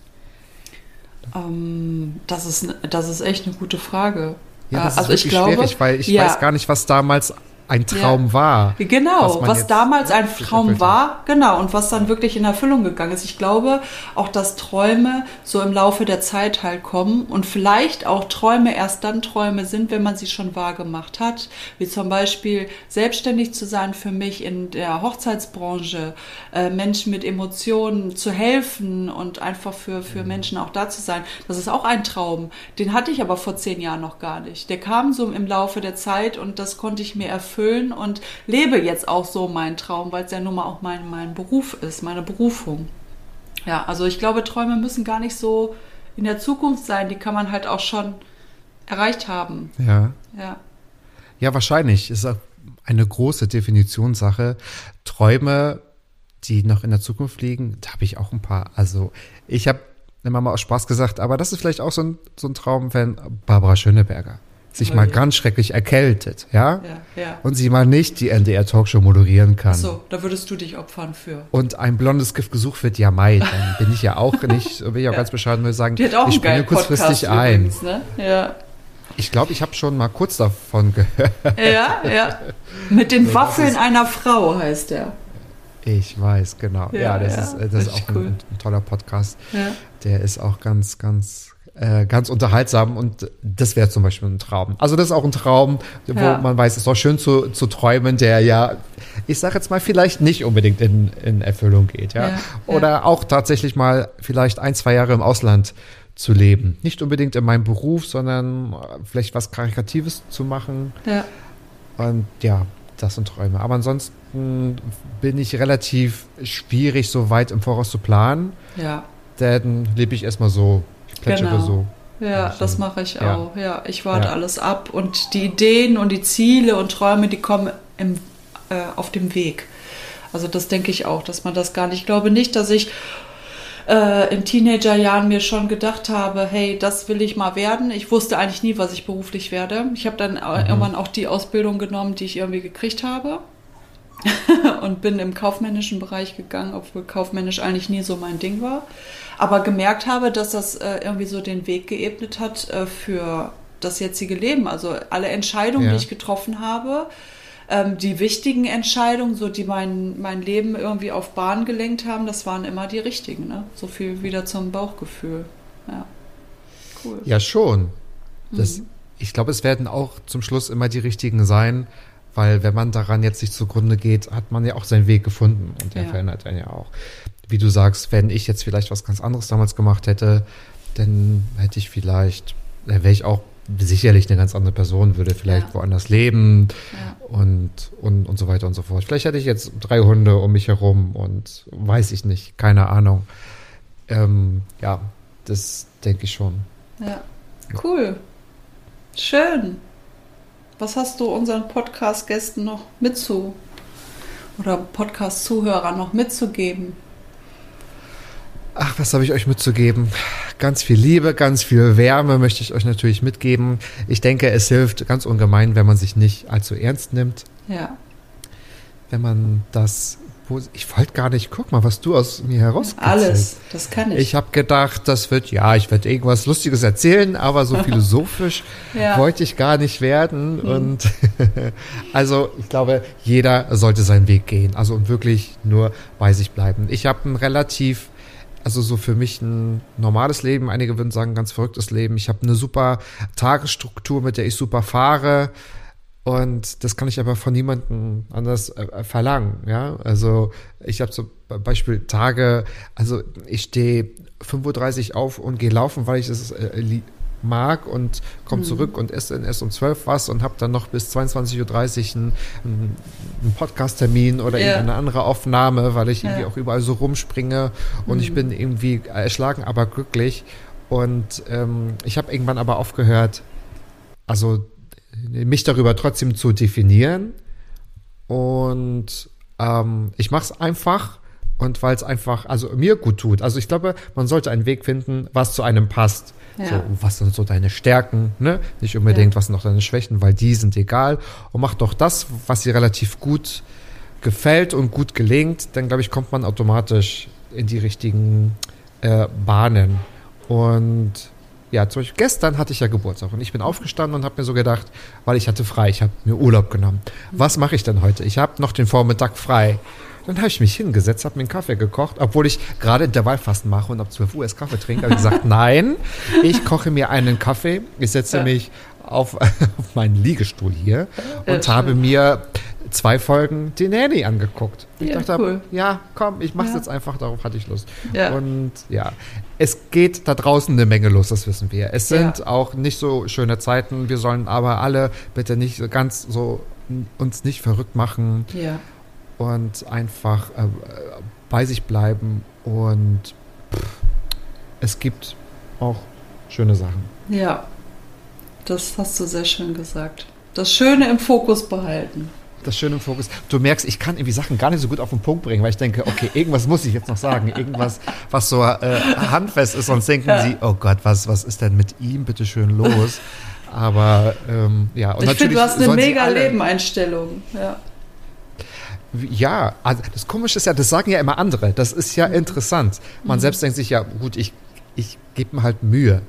[SPEAKER 3] Ähm, das, ist, das ist echt eine gute Frage.
[SPEAKER 4] Ja, das
[SPEAKER 3] Äh,
[SPEAKER 4] ist wirklich schwierig, weil ich weiß gar nicht, was damals ein Traum war.
[SPEAKER 3] Genau, was,
[SPEAKER 4] jetzt
[SPEAKER 3] damals ein Traum war, genau, und was dann wirklich in Erfüllung gegangen ist. Ich glaube auch, dass Träume so im Laufe der Zeit halt kommen und vielleicht auch Träume erst dann Träume sind, wenn man sie schon wahr gemacht hat. Wie zum Beispiel selbstständig zu sein für mich in der Hochzeitsbranche, äh, Menschen mit Emotionen zu helfen und einfach für,
[SPEAKER 4] Mhm.
[SPEAKER 3] für Menschen auch da zu sein. Das ist auch ein Traum. Den hatte ich aber vor zehn Jahren noch gar nicht. Der kam so im Laufe der Zeit und das konnte ich mir erfüllen und lebe jetzt auch so meinen Traum, weil es ja nun mal auch mein, mein Beruf ist, meine Berufung. Ja, also ich glaube, Träume müssen gar nicht so in der Zukunft sein, die kann man halt auch schon erreicht haben.
[SPEAKER 4] Ja.
[SPEAKER 3] Ja.
[SPEAKER 4] Ja, wahrscheinlich. Ist auch eine große Definitionssache. Träume, die noch in der Zukunft liegen, da habe ich auch ein paar. Also ich habe immer mal aus Spaß gesagt, aber das ist vielleicht auch so ein, so ein Traum, wenn Barbara Schöneberger sich mal ganz schrecklich erkältet, ja?
[SPEAKER 3] Ja, ja.
[SPEAKER 4] Und sie mal nicht die NDR-Talkshow moderieren kann.
[SPEAKER 3] So, da würdest du dich opfern für.
[SPEAKER 4] Und ein blondes Gift gesucht wird, ja, Mai, dann bin ich ja auch nicht, bin ich auch ganz bescheiden, würde sagen, ich springe kurzfristig
[SPEAKER 3] Podcast
[SPEAKER 4] ein.
[SPEAKER 3] übrigens, ne? Ja.
[SPEAKER 4] Ich glaube, ich habe schon mal kurz davon gehört.
[SPEAKER 3] Ja, ja. Mit den Waffeln einer Frau heißt der.
[SPEAKER 4] Ich weiß, genau. Ja,
[SPEAKER 3] Ja,
[SPEAKER 4] das ist, äh, das ist auch ein,
[SPEAKER 3] cool.
[SPEAKER 4] ein toller Podcast. Der ist auch ganz, ganz, äh, ganz unterhaltsam und das wäre zum Beispiel ein Traum. Also das ist auch ein Traum, wo
[SPEAKER 3] Ja.
[SPEAKER 4] man weiß, es ist auch schön zu, zu träumen, der ja, ich sage jetzt mal, vielleicht nicht unbedingt in, in Erfüllung geht. Ja?
[SPEAKER 3] Ja,
[SPEAKER 4] Oder auch tatsächlich mal vielleicht ein, zwei Jahre im Ausland zu leben. Nicht unbedingt in meinem Beruf, sondern äh, vielleicht was Karikatives zu machen.
[SPEAKER 3] Ja.
[SPEAKER 4] Und ja, das sind Träume. Aber ansonsten bin ich relativ schwierig, so weit im Voraus zu planen.
[SPEAKER 3] Ja.
[SPEAKER 4] Dann lebe ich erstmal so, plätschere
[SPEAKER 3] Genau.
[SPEAKER 4] so.
[SPEAKER 3] Ja,
[SPEAKER 4] Also,
[SPEAKER 3] das mache ich
[SPEAKER 4] ja.
[SPEAKER 3] auch. Ja, ich warte
[SPEAKER 4] Ja.
[SPEAKER 3] alles ab und die Ideen und die Ziele und Träume, die kommen im, äh, auf dem Weg. Also das denke ich auch, dass man das gar nicht. Ich glaube nicht, dass ich äh, in Teenagerjahren mir schon gedacht habe, hey, das will ich mal werden. Ich wusste eigentlich nie, was ich beruflich werde. Ich habe dann äh, irgendwann auch die Ausbildung genommen, die ich irgendwie gekriegt habe. und bin im kaufmännischen Bereich gegangen, obwohl kaufmännisch eigentlich nie so mein Ding war. Aber gemerkt habe, dass das äh, irgendwie so den Weg geebnet hat äh, für das jetzige Leben. Also alle Entscheidungen,
[SPEAKER 4] Ja.
[SPEAKER 3] die ich getroffen habe, ähm, die wichtigen Entscheidungen, so die mein, mein Leben irgendwie auf Bahn gelenkt haben, das waren immer die richtigen. Ne? So viel wieder zum Bauchgefühl. Ja, cool.
[SPEAKER 4] Ja, schon. Das,
[SPEAKER 3] Mhm.
[SPEAKER 4] Ich glaube, es werden auch zum Schluss immer die richtigen sein, weil wenn man daran jetzt nicht zugrunde geht, hat man ja auch seinen Weg gefunden und der
[SPEAKER 3] Ja.
[SPEAKER 4] verändert einen ja auch. Wie du sagst, wenn ich jetzt vielleicht was ganz anderes damals gemacht hätte, dann hätte ich vielleicht, wäre ich auch sicherlich eine ganz andere Person, würde vielleicht
[SPEAKER 3] Ja.
[SPEAKER 4] woanders leben
[SPEAKER 3] Ja.
[SPEAKER 4] und, und, und so weiter und so fort. Vielleicht hätte ich jetzt drei Hunde um mich herum und weiß ich nicht, keine Ahnung. Ähm, ja, das denke ich schon.
[SPEAKER 3] Ja, cool. Schön. Was hast du unseren Podcast-Gästen noch mitzu oder Podcast-Zuhörern noch mitzugeben?
[SPEAKER 4] Ach, was habe ich euch mitzugeben? Ganz viel Liebe, ganz viel Wärme möchte ich euch natürlich mitgeben. Ich denke, es hilft ganz ungemein, wenn man sich nicht allzu ernst nimmt.
[SPEAKER 3] Ja,
[SPEAKER 4] Wenn man das. Ich wollte gar nicht, guck mal, was du aus mir herauskitzelst.
[SPEAKER 3] alles. Das kann ich.
[SPEAKER 4] Ich habe gedacht, das wird, ja, ich werde irgendwas Lustiges erzählen, aber so philosophisch
[SPEAKER 3] Ja.
[SPEAKER 4] wollte ich gar nicht werden. Und also ich glaube, jeder sollte seinen Weg gehen. Also und wirklich nur bei sich bleiben. Ich habe ein relativ, also so für mich ein normales Leben, einige würden sagen, ganz verrücktes Leben. Ich habe eine super Tagesstruktur, mit der ich super fahre. Und das kann ich aber von niemandem anders äh, verlangen, ja. Also ich habe zum Beispiel Tage, also ich stehe 5.30 Uhr auf und gehe laufen, weil ich es äh, li- mag und komme zurück und esse dann erst um 12 was und habe dann noch bis 22.30 Uhr einen, einen Podcast-Termin oder
[SPEAKER 3] Ja.
[SPEAKER 4] irgendeine andere Aufnahme, weil ich irgendwie
[SPEAKER 3] Ja.
[SPEAKER 4] auch überall so rumspringe und ich bin irgendwie erschlagen, aber glücklich. Und ähm, ich habe irgendwann aber aufgehört, also mich darüber trotzdem zu definieren. Und ähm, ich mache es einfach und weil es einfach, also mir gut tut. Also ich glaube, man sollte einen Weg finden, was zu einem passt.
[SPEAKER 3] Ja.
[SPEAKER 4] So, was sind so deine Stärken, ne? Nicht unbedingt,
[SPEAKER 3] Ja.
[SPEAKER 4] was sind noch deine Schwächen, weil die sind egal. Und mach doch das, was dir relativ gut gefällt und gut gelingt, dann glaube ich, kommt man automatisch in die richtigen äh, Bahnen. Und ja, zum Beispiel gestern hatte ich ja Geburtstag und ich bin aufgestanden und habe mir so gedacht, weil ich hatte frei, ich habe mir Urlaub genommen. Was mache ich denn heute? Ich habe noch den Vormittag frei. Dann habe ich mich hingesetzt, habe mir einen Kaffee gekocht, obwohl ich gerade Intervallfasten mache und ab 12 Uhr erst Kaffee trinke. habe ich gesagt, nein, ich koche mir einen Kaffee, ich setze
[SPEAKER 3] Ja.
[SPEAKER 4] mich auf, auf meinen Liegestuhl hier
[SPEAKER 3] Ja,
[SPEAKER 4] und habe
[SPEAKER 3] schön.
[SPEAKER 4] mir zwei Folgen die Nanny angeguckt. Ich
[SPEAKER 3] Ja,
[SPEAKER 4] dachte,
[SPEAKER 3] cool.
[SPEAKER 4] ja, komm, ich mache es
[SPEAKER 3] Ja.
[SPEAKER 4] jetzt einfach, darauf hatte ich Lust.
[SPEAKER 3] Ja.
[SPEAKER 4] Und ja, es geht da draußen eine Menge los, das wissen wir. Es sind
[SPEAKER 3] Ja.
[SPEAKER 4] auch nicht so schöne Zeiten. Wir sollen aber alle bitte nicht so ganz so uns nicht verrückt machen
[SPEAKER 3] Ja,
[SPEAKER 4] und einfach äh, bei sich bleiben. Und pff, es gibt auch schöne Sachen.
[SPEAKER 3] ja. Das hast du sehr schön gesagt. Das Schöne im Fokus behalten.
[SPEAKER 4] Das Schöne im Fokus. Du merkst, ich kann irgendwie Sachen gar nicht so gut auf den Punkt bringen, weil ich denke, okay, irgendwas muss ich jetzt noch sagen. Irgendwas, was so äh, handfest ist, sonst denken sie, oh Gott, was, was ist denn mit ihm bitte schön los? Aber ähm, ja, und
[SPEAKER 3] ich finde, du hast eine mega Lebeneinstellung. Ja.
[SPEAKER 4] Ja, also das Komische ist ja, das sagen ja immer andere. Das ist ja
[SPEAKER 3] Mhm.
[SPEAKER 4] interessant. Man selbst denkt sich ja, gut, ich, ich gebe mir halt Mühe.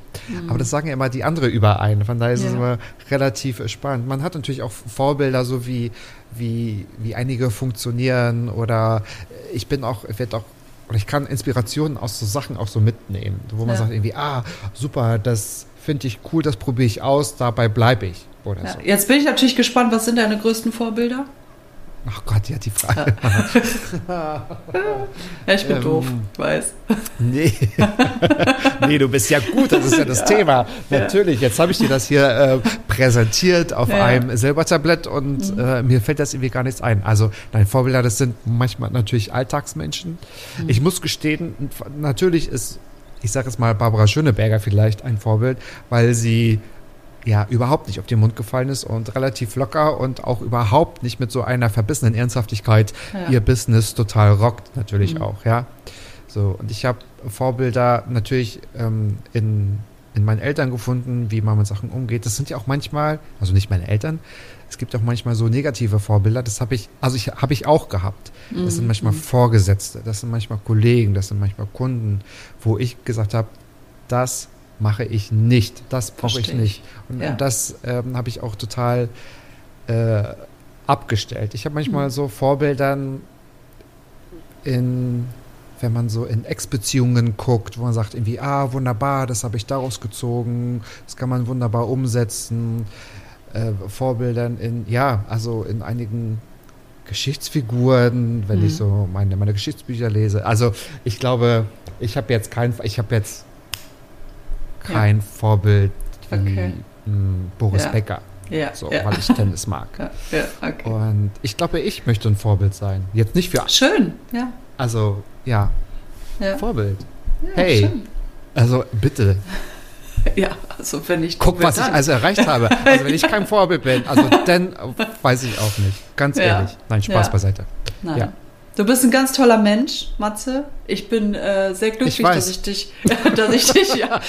[SPEAKER 4] Aber das sagen ja immer die andere überein. Von daher ist es
[SPEAKER 3] Ja.
[SPEAKER 4] immer relativ spannend. Man hat natürlich auch Vorbilder, so wie, wie, wie einige funktionieren oder ich bin auch, ich werde auch, oder ich kann Inspirationen aus so Sachen auch so mitnehmen, wo man
[SPEAKER 3] Ja.
[SPEAKER 4] sagt irgendwie, ah, super, das finde ich cool, das probiere ich aus, dabei bleibe ich oder
[SPEAKER 3] Ja.
[SPEAKER 4] so.
[SPEAKER 3] Jetzt bin ich natürlich gespannt, was sind deine größten Vorbilder?
[SPEAKER 4] Ach Gott, ja, die Frage.
[SPEAKER 3] Ja, ich bin
[SPEAKER 4] Ähm.
[SPEAKER 3] doof, ich weiß.
[SPEAKER 4] Nee. nee, du bist ja gut, das ist ja das Thema. Natürlich, jetzt habe ich dir das hier äh, präsentiert auf
[SPEAKER 3] Ja. Mhm.
[SPEAKER 4] einem Silbertablett und äh, mir fällt das irgendwie gar nichts ein. Also, dein Vorbilder, das sind manchmal natürlich Alltagsmenschen.
[SPEAKER 3] Mhm.
[SPEAKER 4] Ich muss gestehen, natürlich ist, ich sage jetzt mal, Barbara Schöneberger vielleicht ein Vorbild, weil sie ja überhaupt nicht auf den Mund gefallen ist und relativ locker und auch überhaupt nicht mit so einer verbissenen Ernsthaftigkeit
[SPEAKER 3] Ja.
[SPEAKER 4] ihr Business total rockt, natürlich
[SPEAKER 3] Mhm.
[SPEAKER 4] auch, ja. So, und ich habe Vorbilder natürlich ähm, in, in meinen Eltern gefunden, wie man mit Sachen umgeht. Das sind ja auch manchmal, also nicht meine Eltern, es gibt auch manchmal so negative Vorbilder. Das habe ich, also ich habe ich auch gehabt. Das sind manchmal Vorgesetzte, das sind manchmal Kollegen, das sind manchmal Kunden, wo ich gesagt habe, das mache ich nicht, das brauche ich nicht. Und,
[SPEAKER 3] Ja.
[SPEAKER 4] und das ähm, habe ich auch total äh, abgestellt. Ich habe manchmal so Vorbildern in, wenn man so in Ex-Beziehungen guckt, wo man sagt irgendwie, ah, wunderbar, das habe ich daraus gezogen, das kann man wunderbar umsetzen. Äh, Vorbildern in, ja, also in einigen Geschichtsfiguren, wenn
[SPEAKER 3] Mhm.
[SPEAKER 4] ich so meine, meine Geschichtsbücher lese. Also ich glaube, ich habe jetzt kein, ich habe jetzt kein Vorbild wie
[SPEAKER 3] Okay.
[SPEAKER 4] mh, Boris
[SPEAKER 3] Ja.
[SPEAKER 4] Becker,
[SPEAKER 3] Ja,
[SPEAKER 4] so,
[SPEAKER 3] ja.
[SPEAKER 4] weil ich Tennis mag.
[SPEAKER 3] ja, ja, okay.
[SPEAKER 4] Und ich glaube, ich möchte ein Vorbild sein. Jetzt nicht für,
[SPEAKER 3] Schön, ja.
[SPEAKER 4] also ja,
[SPEAKER 3] Ja,
[SPEAKER 4] Vorbild.
[SPEAKER 3] ja
[SPEAKER 4] Hey,
[SPEAKER 3] schön.
[SPEAKER 4] also bitte,
[SPEAKER 3] Ja, also wenn ich
[SPEAKER 4] guck, was ich also erreicht habe. Also wenn ich kein Vorbild bin, also dann weiß ich auch nicht. Ganz
[SPEAKER 3] Ja.
[SPEAKER 4] ehrlich. Nein, Spaß
[SPEAKER 3] Ja.
[SPEAKER 4] beiseite.
[SPEAKER 3] Nein.
[SPEAKER 4] Ja.
[SPEAKER 3] Du bist ein ganz toller Mensch, Matze. Ich bin äh, sehr glücklich,
[SPEAKER 4] Ich
[SPEAKER 3] dass ich dich, dass ich dich, ja,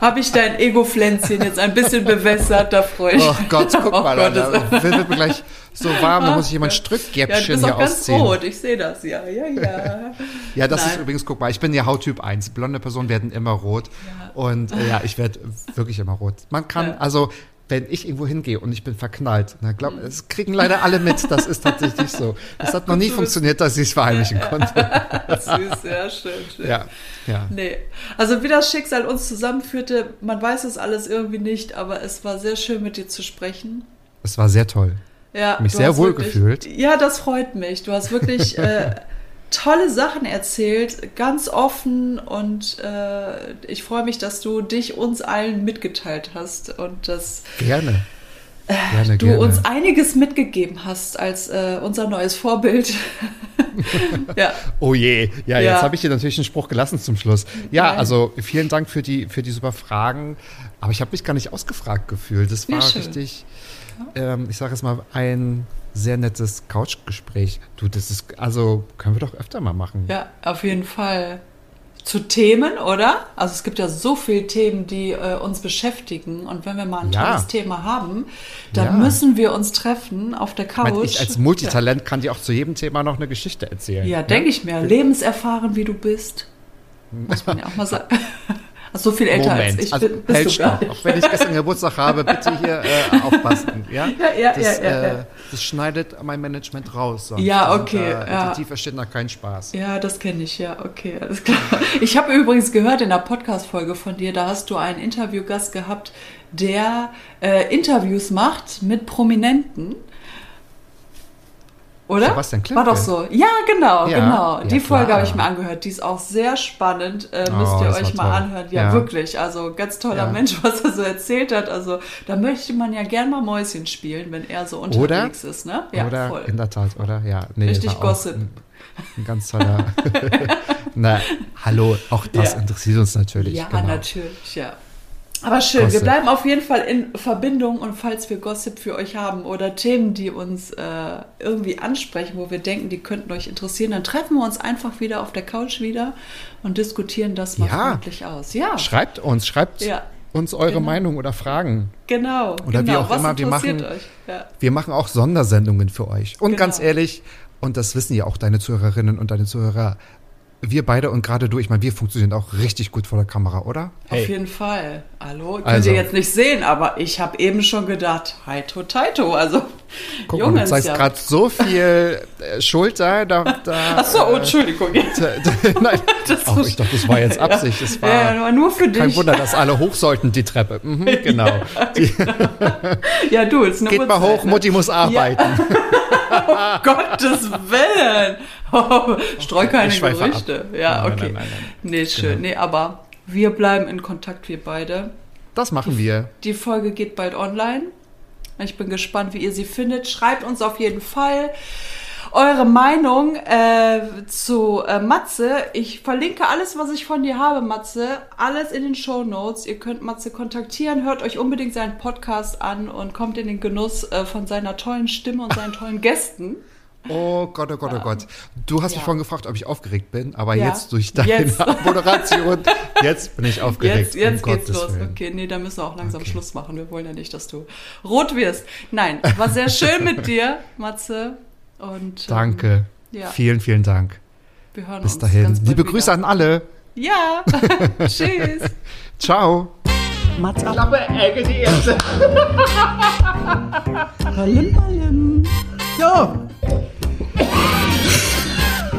[SPEAKER 3] habe ich dein Ego-Pflänzchen jetzt ein bisschen bewässert, da freue ich
[SPEAKER 4] Oh Gott, guck
[SPEAKER 3] Oh
[SPEAKER 4] mal,
[SPEAKER 3] Gott,
[SPEAKER 4] da wird mir gleich so warm, da muss ich jemand
[SPEAKER 3] Ja, du bist
[SPEAKER 4] hier
[SPEAKER 3] auch ganz
[SPEAKER 4] ausziehen.
[SPEAKER 3] rot, ich sehe das, ja, ja, ja.
[SPEAKER 4] Ja, das ist
[SPEAKER 3] Nein.
[SPEAKER 4] übrigens, guck mal, ich bin ja Hauttyp 1. Blonde Personen werden immer rot. Und äh, ja, ich werde wirklich immer rot. Man kann,
[SPEAKER 3] Ja.
[SPEAKER 4] also, wenn ich irgendwo hingehe und ich bin verknallt, na glaub, das kriegen leider alle mit. Das ist tatsächlich so. Das hat noch nie funktioniert, dass ich es verheimlichen konnte.
[SPEAKER 3] Süß, sehr schön, schön.
[SPEAKER 4] Ja, ja.
[SPEAKER 3] Nee. Also wie das Schicksal uns zusammenführte, man weiß es alles irgendwie nicht, aber es war sehr schön mit dir zu sprechen.
[SPEAKER 4] Es war sehr toll.
[SPEAKER 3] Ja,
[SPEAKER 4] Mich sehr wohl
[SPEAKER 3] wirklich-
[SPEAKER 4] gefühlt.
[SPEAKER 3] Ja, das freut mich. Du hast wirklich äh, tolle Sachen erzählt, ganz offen und äh, ich freue mich, dass du dich uns allen mitgeteilt hast und dass
[SPEAKER 4] Gerne. Gerne,
[SPEAKER 3] du
[SPEAKER 4] gerne.
[SPEAKER 3] uns einiges mitgegeben hast als äh, unser neues Vorbild. ja,
[SPEAKER 4] Oh je, ja,
[SPEAKER 3] Ja.
[SPEAKER 4] jetzt habe ich dir natürlich einen Spruch gelassen zum Schluss. Ja,
[SPEAKER 3] Nein.
[SPEAKER 4] also vielen Dank für die, für die super Fragen. Aber ich habe mich gar nicht ausgefragt gefühlt. Das war richtig, ähm, ich sage jetzt mal, ein sehr nettes Couchgespräch. Du, das ist, also können wir doch öfter mal machen.
[SPEAKER 3] ja, auf jeden Fall. Zu Themen, oder? Also es gibt ja so viele Themen, die äh, uns beschäftigen. Und wenn wir mal ein
[SPEAKER 4] Ja.
[SPEAKER 3] tolles Thema haben, dann
[SPEAKER 4] Ja.
[SPEAKER 3] müssen wir uns treffen auf der
[SPEAKER 4] Ich,
[SPEAKER 3] Couch.
[SPEAKER 4] meine, ich als Multitalent kann dir auch zu jedem Thema noch eine Geschichte erzählen.
[SPEAKER 3] Ja, denke ich mir. Lebenserfahren, wie du bist. Muss man ja auch mal sagen. Ach, so viel älter
[SPEAKER 4] Moment,
[SPEAKER 3] als ich
[SPEAKER 4] also
[SPEAKER 3] bin. Bist du gar
[SPEAKER 4] stopp.
[SPEAKER 3] nicht.
[SPEAKER 4] Auch wenn ich gestern Geburtstag habe, bitte hier äh, aufpassen. Ja,
[SPEAKER 3] Ja, ja,
[SPEAKER 4] das,
[SPEAKER 3] ja, ja,
[SPEAKER 4] äh,
[SPEAKER 3] ja.
[SPEAKER 4] das schneidet mein Management raus. sonst.
[SPEAKER 3] Ja, okay,
[SPEAKER 4] Da,
[SPEAKER 3] ja.
[SPEAKER 4] Die verstehen da keinen Spaß.
[SPEAKER 3] Ja, das kenne ich, ja, okay, alles klar. Ich habe übrigens gehört in der Podcast-Folge von dir, da hast du einen Interviewgast gehabt, der äh, Interviews macht mit Prominenten. Oder?
[SPEAKER 4] Sebastian Klimke.
[SPEAKER 3] War doch so. Ja, genau,
[SPEAKER 4] Ja,
[SPEAKER 3] genau.
[SPEAKER 4] ja,
[SPEAKER 3] Die Folge habe ich mir angehört. Die ist auch sehr spannend. Äh,
[SPEAKER 4] Oh,
[SPEAKER 3] müsst ihr
[SPEAKER 4] das
[SPEAKER 3] euch mal
[SPEAKER 4] toll.
[SPEAKER 3] anhören. Ja,
[SPEAKER 4] Ja.
[SPEAKER 3] wirklich. Also ganz toller. Mensch, was er so erzählt hat. Also da möchte man ja gern mal Mäuschen spielen, wenn er so unterwegs ist, ne? Ja,
[SPEAKER 4] oder?
[SPEAKER 3] voll.
[SPEAKER 4] In der Tat, oder? Ja. Nee,
[SPEAKER 3] Richtig Gossip.
[SPEAKER 4] Ein, ein ganz toller. Na, hallo, auch das interessiert uns natürlich.
[SPEAKER 3] Ja,
[SPEAKER 4] genau.
[SPEAKER 3] natürlich, ja. Aber schön, wir
[SPEAKER 4] Gossip.
[SPEAKER 3] bleiben auf jeden Fall in Verbindung und falls wir Gossip für euch haben oder Themen, die uns äh, irgendwie ansprechen, wo wir denken, die könnten euch interessieren, dann treffen wir uns einfach wieder auf der Couch wieder und diskutieren das mal
[SPEAKER 4] Ja.
[SPEAKER 3] freundlich aus. Ja,
[SPEAKER 4] Schreibt uns, schreibt
[SPEAKER 3] Ja.
[SPEAKER 4] uns eure
[SPEAKER 3] Genau.
[SPEAKER 4] Meinung oder Fragen.
[SPEAKER 3] genau.
[SPEAKER 4] Oder wie
[SPEAKER 3] genau.
[SPEAKER 4] auch
[SPEAKER 3] Was
[SPEAKER 4] immer, wir machen-?
[SPEAKER 3] Ja.
[SPEAKER 4] Wir machen auch Sondersendungen für euch. Und
[SPEAKER 3] Genau.
[SPEAKER 4] ganz ehrlich, und das wissen ja auch deine Zuhörerinnen und deine Zuhörer, wir beide und gerade du, ich meine, wir funktionieren auch richtig gut vor der Kamera, oder?
[SPEAKER 3] Auf jeden Fall. Hallo, könnt
[SPEAKER 4] Also.
[SPEAKER 3] ihr jetzt nicht sehen, aber ich habe eben schon gedacht, Heito Taito, also
[SPEAKER 4] Guck mal,
[SPEAKER 3] Junge,
[SPEAKER 4] du zeigst
[SPEAKER 3] ja.
[SPEAKER 4] gerade so viel äh, Schulter, da, da
[SPEAKER 3] Ach so, oh, Entschuldigung. Jetzt.
[SPEAKER 4] Nein,
[SPEAKER 3] Das
[SPEAKER 4] oh,
[SPEAKER 3] ist-
[SPEAKER 4] ich dachte, das war jetzt Absicht. Das war
[SPEAKER 3] Ja, nur- nur für dich.
[SPEAKER 4] kein Wunder, dass alle hoch sollten, die Treppe. Mhm, genau. Die,
[SPEAKER 3] Ja, du, ist eine
[SPEAKER 4] geht mal
[SPEAKER 3] Uhrzeit,
[SPEAKER 4] hoch,
[SPEAKER 3] ne?
[SPEAKER 4] Mutti muss arbeiten.
[SPEAKER 3] Gottes Willen. Oh, streu keine
[SPEAKER 4] Ich schweife ab.
[SPEAKER 3] Gerüchte. Ja,
[SPEAKER 4] Nein,
[SPEAKER 3] okay.
[SPEAKER 4] nein, nein, nein.
[SPEAKER 3] Nee, schön. Nee, aber wir bleiben in Kontakt, wir beide.
[SPEAKER 4] Das machen wir.
[SPEAKER 3] Die Folge geht bald online. Ich bin gespannt, wie ihr sie findet. Schreibt uns auf jeden Fall eure Meinung äh, zu äh, Matze. Ich verlinke alles, was ich von dir habe, Matze. Alles in den Show Notes. Ihr könnt Matze kontaktieren. Hört euch unbedingt seinen Podcast an und kommt in den Genuss äh, von seiner tollen Stimme und seinen tollen Gästen.
[SPEAKER 4] Oh Gott, oh Gott, oh Gott. Du hast mich
[SPEAKER 3] Ja.
[SPEAKER 4] vorhin gefragt, ob ich aufgeregt bin, aber
[SPEAKER 3] Ja.
[SPEAKER 4] jetzt durch deine
[SPEAKER 3] Jetzt.
[SPEAKER 4] Moderation, jetzt bin ich aufgeregt.
[SPEAKER 3] Jetzt, jetzt
[SPEAKER 4] um
[SPEAKER 3] geht's
[SPEAKER 4] Gottes
[SPEAKER 3] los.
[SPEAKER 4] Willen.
[SPEAKER 3] Okay, nee, da müssen wir auch langsam Schluss machen. Wir wollen ja nicht, dass du rot wirst. Nein, war sehr schön mit dir, Matze. Und ähm,
[SPEAKER 4] Danke.
[SPEAKER 3] Ja.
[SPEAKER 4] Vielen, vielen Dank.
[SPEAKER 3] wir hören
[SPEAKER 4] Bis
[SPEAKER 3] uns
[SPEAKER 4] dahin.
[SPEAKER 3] ganz bald
[SPEAKER 4] Liebe
[SPEAKER 3] wieder.
[SPEAKER 4] Grüße an alle.
[SPEAKER 3] Ja, tschüss.
[SPEAKER 4] Ciao.
[SPEAKER 1] Mats ab.
[SPEAKER 2] Klappe, Ecke, die erste.
[SPEAKER 1] Ballim, ballim.
[SPEAKER 2] Ja.